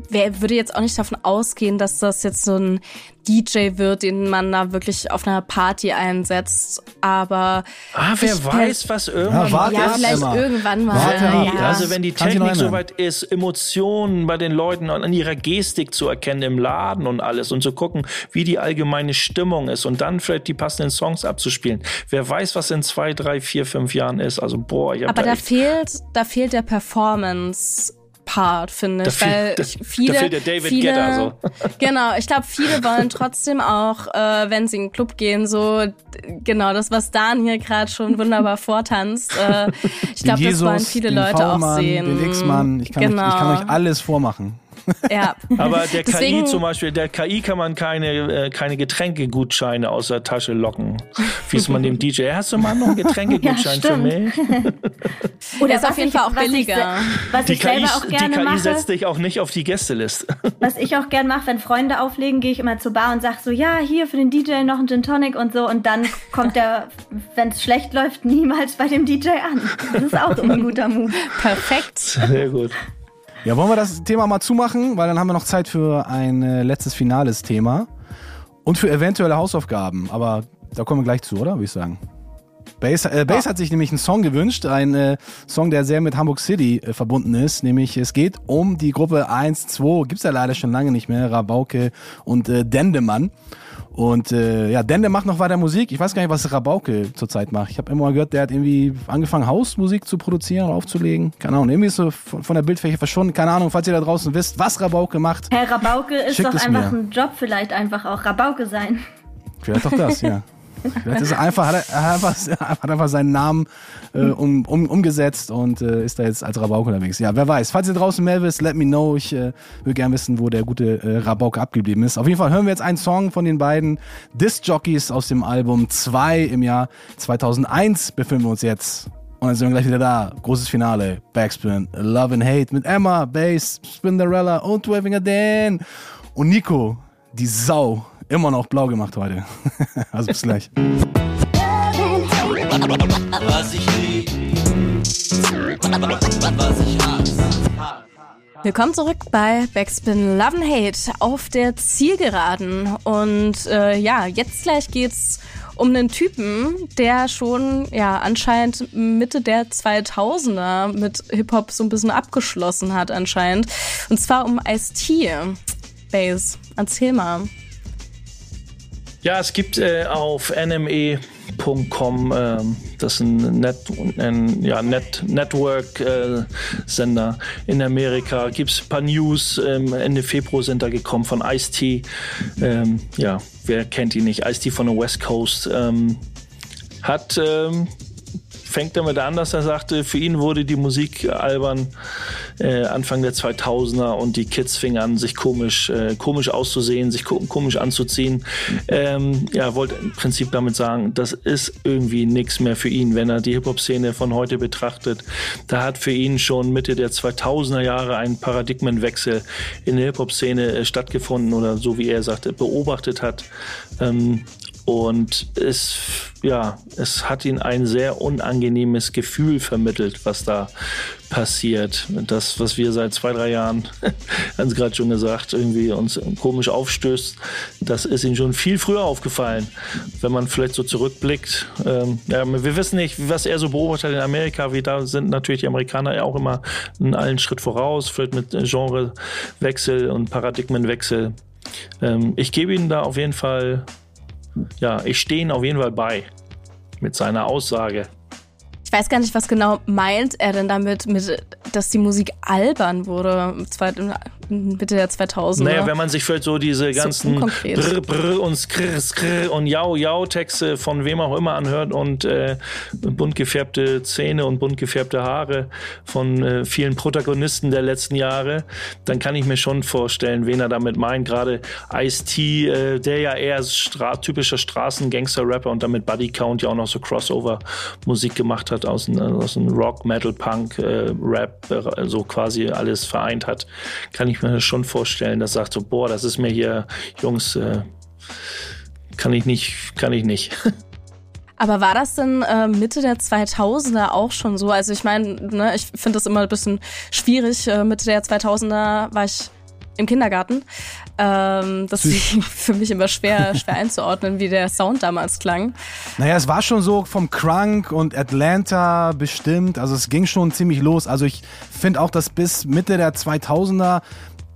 wer würde jetzt auch nicht davon ausgehen, dass das jetzt so ein DJ wird, den man da wirklich auf einer Party einsetzt. Aber ah, wer weiß, was irgendwann ja, warte, ja vielleicht Emma. irgendwann mal. Warte, ja. Also wenn die Technik soweit ist, Emotionen bei den Leuten und an ihrer Gestik zu erkennen im Laden und alles und zu gucken, wie die allgemeine Stimmung ist und dann vielleicht die passenden Songs abzuspielen. Wer weiß, was in zwei, drei, vier, fünf Jahren ist. Also boah, ich hab Aber da, da fehlt, da fehlt der Performance Part, finde ich. weil da, viele, da fehlt der David viele, Getter so. Genau, ich glaube, viele wollen trotzdem auch, äh, wenn sie in den Club gehen, so genau das, was Dan hier gerade schon wunderbar vortanzt. Äh, ich glaube, das wollen viele Leute auch sehen. Den X-Mann, ich, kann genau. ich kann euch alles vormachen. Ja. Aber der Deswegen, KI zum Beispiel, der KI kann man keine, äh, keine Getränkegutscheine aus der Tasche locken. Wie es man dem DJ, hast du mal noch einen Getränkegutschein ja, für mich? Oder ist auf jeden Fall auch billiger. Ich, was die ich KI, auch gerne die KI mache, setzt dich auch nicht auf die Gästeliste. Was ich auch gerne mache, wenn Freunde auflegen, gehe ich immer zur Bar und sage so, ja, hier für den DJ noch ein Gin Tonic und so. Und dann kommt der, wenn es schlecht läuft, niemals bei dem DJ an. Das ist auch immer ein guter Move. Perfekt. Sehr gut. Ja, wollen wir das Thema mal zumachen, weil dann haben wir noch Zeit für ein äh, letztes finales Thema und für eventuelle Hausaufgaben. Aber da kommen wir gleich zu, oder? Würde ich sagen. Bass, äh, Bass ah. hat sich nämlich einen Song gewünscht, ein äh, Song, der sehr mit Hamburg City äh, verbunden ist. Nämlich es geht um die Gruppe 1, 2, gibt's ja leider schon lange nicht mehr, Rabauke und äh, Dendemann. Und äh, ja, Dende macht noch weiter Musik. Ich weiß gar nicht, was Rabauke zurzeit macht. Ich habe immer gehört, der hat irgendwie angefangen, Hausmusik zu produzieren und aufzulegen. Keine Ahnung, irgendwie ist so von, von der Bildfläche verschwunden. Keine Ahnung, falls ihr da draußen wisst, was Rabauke macht. Herr Rabauke ist doch einfach mir. ein Job, vielleicht einfach auch Rabauke sein. Vielleicht doch das, ja. Vielleicht ist er einfach, hat er einfach, hat einfach seinen Namen äh, um, um, umgesetzt und äh, ist da jetzt als Rabauke unterwegs. Ja, wer weiß. Falls ihr draußen mehr wisst, let me know. Ich äh, würde gerne wissen, wo der gute äh, Rabauke abgeblieben ist. Auf jeden Fall hören wir jetzt einen Song von den beiden Disc Jockeys aus dem Album 2 im Jahr 2001 befinden wir uns jetzt. Und dann sind wir gleich wieder da. Großes Finale. Backspin, Love and Hate mit Emma, Bass, Spinderella und Waving a Dan. Und Nico, die Sau immer noch blau gemacht heute. also bis gleich. Was ich lieb, was ich hasse. Willkommen zurück bei Backspin Love and Hate auf der Zielgeraden. Und äh, ja, jetzt gleich geht's um einen Typen, der schon ja anscheinend Mitte der 2000er mit Hip-Hop so ein bisschen abgeschlossen hat anscheinend. Und zwar um Ice-T. Base, erzähl mal. Ja, es gibt äh, auf nme.com, äh, das ist ein, Net, ein ja, Net, Network-Sender äh, in Amerika, gibt es ein paar News. Ähm, Ende Februar sind da gekommen von Ice-T. Ähm, ja, wer kennt ihn nicht? Ice-T von der West Coast. Ähm, hat ähm, fängt damit an, dass er sagte, für ihn wurde die Musik albern äh, Anfang der 2000er und die Kids fingen an, sich komisch, äh, komisch auszusehen, sich komisch anzuziehen. Ähm, ja, wollte im Prinzip damit sagen, das ist irgendwie nichts mehr für ihn, wenn er die Hip-Hop-Szene von heute betrachtet. Da hat für ihn schon Mitte der 2000er Jahre ein Paradigmenwechsel in der Hip-Hop-Szene äh, stattgefunden oder so wie er sagte, beobachtet hat. Ähm, und es, ja, es hat ihn ein sehr unangenehmes Gefühl vermittelt, was da passiert. Das, was wir seit zwei, drei Jahren, haben Sie gerade schon gesagt, irgendwie uns komisch aufstößt, das ist ihm schon viel früher aufgefallen. Wenn man vielleicht so zurückblickt. Ähm, ja, wir wissen nicht, was er so beobachtet in Amerika, wie da sind natürlich die Amerikaner ja auch immer einen allen Schritt voraus, vielleicht mit Genrewechsel und Paradigmenwechsel. Ähm, ich gebe Ihnen da auf jeden Fall ja, ich stehe ihm auf jeden Fall bei mit seiner Aussage. Ich weiß gar nicht, was genau meint er denn damit, mit, dass die Musik albern wurde. Mitte der 2000er. Naja, wenn man sich vielleicht so diese ganzen so Brr, Brr und Skrr, Skrr und Jau, Jau Texte von wem auch immer anhört und äh, bunt gefärbte Zähne und bunt gefärbte Haare von äh, vielen Protagonisten der letzten Jahre, dann kann ich mir schon vorstellen, wen er damit meint. Gerade Ice-T, äh, der ja eher stra typischer Straßengangster-Rapper und damit Buddy Count ja auch noch so Crossover-Musik gemacht hat aus, aus dem Rock, Metal, Punk, äh, Rap, äh, so quasi alles vereint hat, kann ich mir schon vorstellen, dass sagt so, boah, das ist mir hier, Jungs, äh, kann ich nicht, kann ich nicht. Aber war das denn äh, Mitte der 2000er auch schon so? Also ich meine, ne, ich finde das immer ein bisschen schwierig. Äh, Mitte der 2000er war ich im Kindergarten. Ähm, das ist für mich immer schwer, schwer einzuordnen, wie der Sound damals klang. Naja, es war schon so vom Crunk und Atlanta bestimmt. Also es ging schon ziemlich los. Also ich finde auch, dass bis Mitte der 2000er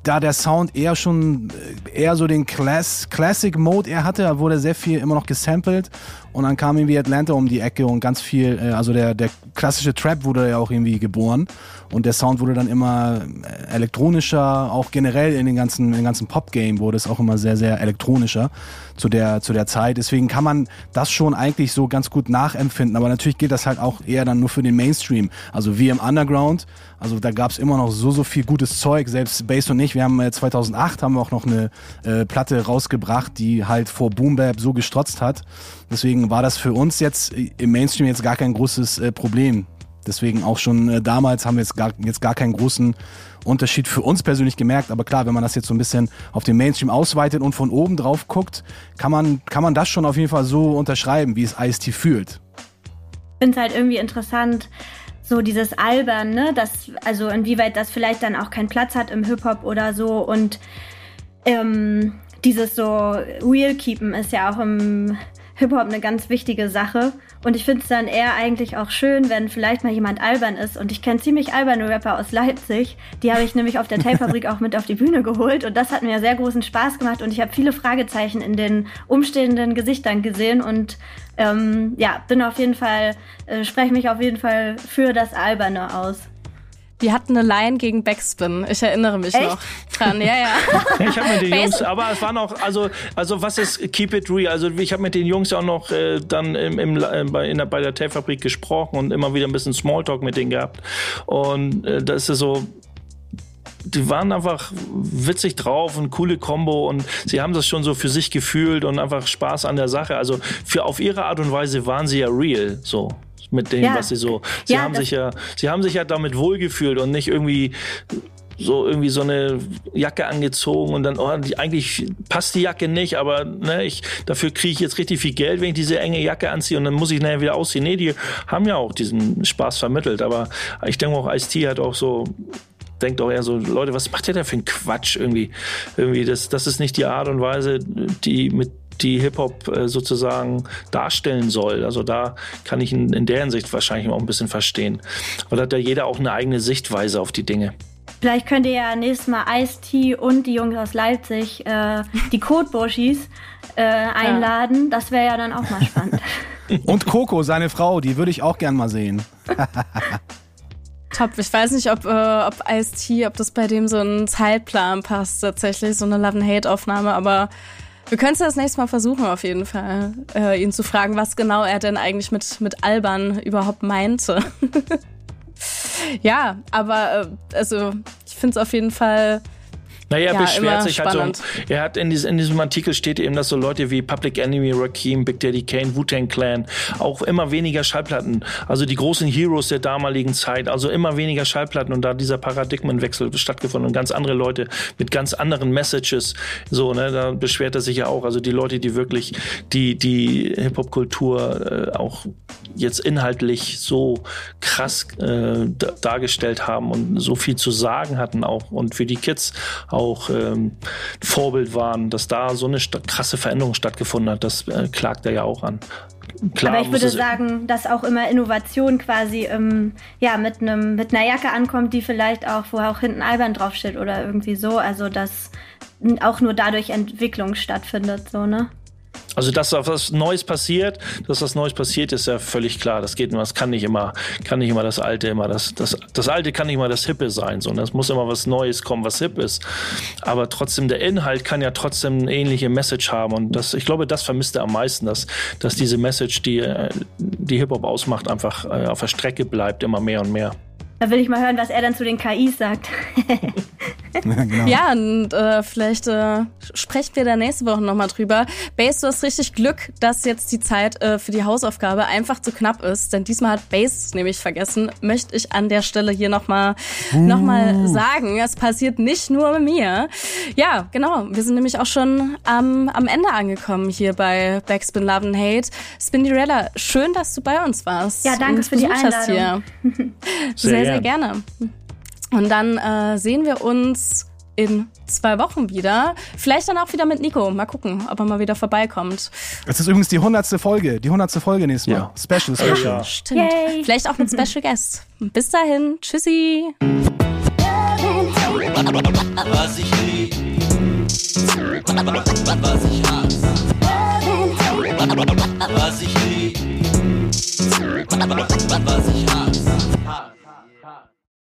da der Sound eher schon äh, eher so den Class Classic Mode er hatte, da wurde sehr viel immer noch gesampelt und dann kam irgendwie Atlanta um die Ecke und ganz viel, äh, also der, der klassische Trap wurde ja auch irgendwie geboren und der Sound wurde dann immer äh, elektronischer, auch generell in den ganzen, in den ganzen Pop-Game wurde es auch immer sehr, sehr elektronischer zu der, zu der Zeit. Deswegen kann man das schon eigentlich so ganz gut nachempfinden, aber natürlich geht das halt auch eher dann nur für den Mainstream. Also wie im Underground, also da gab es immer noch so, so viel gutes Zeug, selbst Bass und ich, wir haben äh, 2008 haben wir auch noch eine äh, Platte rausgebracht, die halt vor Boom Bap so gestrotzt hat. Deswegen war das für uns jetzt im Mainstream jetzt gar kein großes äh, Problem. Deswegen auch schon äh, damals haben wir jetzt gar, jetzt gar keinen großen Unterschied für uns persönlich gemerkt. Aber klar, wenn man das jetzt so ein bisschen auf den Mainstream ausweitet und von oben drauf guckt, kann man, kann man das schon auf jeden Fall so unterschreiben, wie es Ice-T fühlt. Ich finde es halt irgendwie interessant, so dieses Albern, ne? Das, also inwieweit das vielleicht dann auch keinen Platz hat im Hip-Hop oder so. Und ähm, dieses so Real Keepen ist ja auch im Hip-Hop eine ganz wichtige Sache. Und ich finde es dann eher eigentlich auch schön, wenn vielleicht mal jemand albern ist. Und ich kenne ziemlich alberne Rapper aus Leipzig. Die habe ich nämlich auf der Tape-Fabrik auch mit auf die Bühne geholt. Und das hat mir sehr großen Spaß gemacht. Und ich habe viele Fragezeichen in den umstehenden Gesichtern gesehen. Und ähm, ja, bin auf jeden Fall, äh, spreche mich auf jeden Fall für das Alberne aus. Die hatten eine Line gegen Backspin. Ich erinnere mich Echt? noch dran. Ja, ja. ich habe mit den Jungs, aber es war noch, also, also was ist Keep It Real? Also ich habe mit den Jungs auch noch äh, dann im, im, äh, bei, in der, bei der Tape-Fabrik gesprochen und immer wieder ein bisschen Smalltalk mit denen gehabt. Und äh, das ist so, die waren einfach witzig drauf und coole Combo und sie haben das schon so für sich gefühlt und einfach Spaß an der Sache. Also für auf ihre Art und Weise waren sie ja real, so mit dem, ja. was sie so. Sie ja, haben sich ja, sie haben sich ja damit wohlgefühlt und nicht irgendwie so irgendwie so eine Jacke angezogen und dann, oh, die, eigentlich passt die Jacke nicht, aber ne, ich, dafür kriege ich jetzt richtig viel Geld, wenn ich diese enge Jacke anziehe und dann muss ich nachher wieder ausziehen. Nee, die haben ja auch diesen Spaß vermittelt, aber ich denke auch, Ice-T hat auch so denkt auch eher so, Leute, was macht ihr da für einen Quatsch irgendwie? Irgendwie, das, das ist nicht die Art und Weise, die mit die Hip-Hop äh, sozusagen darstellen soll. Also da kann ich in, in der Hinsicht wahrscheinlich auch ein bisschen verstehen. Aber da hat ja jeder auch eine eigene Sichtweise auf die Dinge. Vielleicht könnt ihr ja nächstes Mal Ice-T und die Jungs aus Leipzig, äh, die Codebushis, äh, einladen. Das wäre ja dann auch mal spannend. Und Coco, seine Frau, die würde ich auch gern mal sehen. Top. Ich weiß nicht, ob, äh, ob Ice-T, ob das bei dem so ein Zeitplan passt, tatsächlich, so eine Love-and-Hate-Aufnahme, aber wir können es das nächste Mal versuchen, auf jeden Fall, äh, ihn zu fragen, was genau er denn eigentlich mit, mit Alban überhaupt meinte. ja, aber äh, also ich finde es auf jeden Fall naja, er Ja, beschwert sich halt spannend. so. Er hat in, diesem- in diesem Artikel steht eben, dass so Leute wie Public Enemy, Rakim, Big Daddy Kane, Wu-Tang Clan auch immer weniger Schallplatten, also die großen Heroes der damaligen Zeit, also immer weniger Schallplatten und da dieser Paradigmenwechsel stattgefunden und ganz andere Leute mit ganz anderen Messages, so, ne, da beschwert er sich ja auch. Also die Leute, die wirklich die, die Hip-Hop-Kultur äh, auch jetzt inhaltlich so krass äh, da- dargestellt haben und so viel zu sagen hatten auch und für die Kids auch ähm, Vorbild waren, dass da so eine krasse Veränderung stattgefunden hat, das äh, klagt er ja auch an. Klar, Aber ich würde sagen, dass auch immer Innovation quasi ähm, ja, mit, einem, mit einer Jacke ankommt, die vielleicht auch, wo auch hinten Alban draufsteht oder irgendwie so. Also, dass auch nur dadurch Entwicklung stattfindet, so, ne? Also, dass da was Neues passiert, dass was Neues passiert, ist ja völlig klar. Das geht immer, das kann nicht immer, kann nicht immer das Alte immer, das, das, das Alte kann nicht immer das Hippe sein, sondern es muss immer was Neues kommen, was hip ist. Aber trotzdem, der Inhalt kann ja trotzdem eine ähnliche Message haben. Und das, ich glaube, das vermisst er am meisten, dass, dass diese Message, die, äh, die Hip-Hop ausmacht, einfach äh, auf der Strecke bleibt, immer mehr und mehr. Da will ich mal hören, was er dann zu den KIs sagt. genau. Ja, und äh, vielleicht äh, sprechen wir da nächste Woche nochmal drüber. Base, du hast richtig Glück, dass jetzt die Zeit äh, für die Hausaufgabe einfach zu knapp ist, denn diesmal hat Base nämlich vergessen, möchte ich an der Stelle hier nochmal noch mal sagen. Es passiert nicht nur mir. Ja, genau. Wir sind nämlich auch schon am, am Ende angekommen hier bei Backspin Love and Hate. Spindirella, schön, dass du bei uns warst. Ja, danke für die Einladung. Hier. Sehr, sehr gerne. Und dann äh, sehen wir uns in zwei Wochen wieder. Vielleicht dann auch wieder mit Nico. Mal gucken, ob er mal wieder vorbeikommt. Es ist übrigens die hundertste Folge. Die hundertste Folge nächstes Mal. Ja. Special, special. Ja. Stimmt. Yay. Vielleicht auch mit Special Guest. Bis dahin. Tschüssi. Was ich lieb, was ich hasse. Was ich lieb, was ich hasse.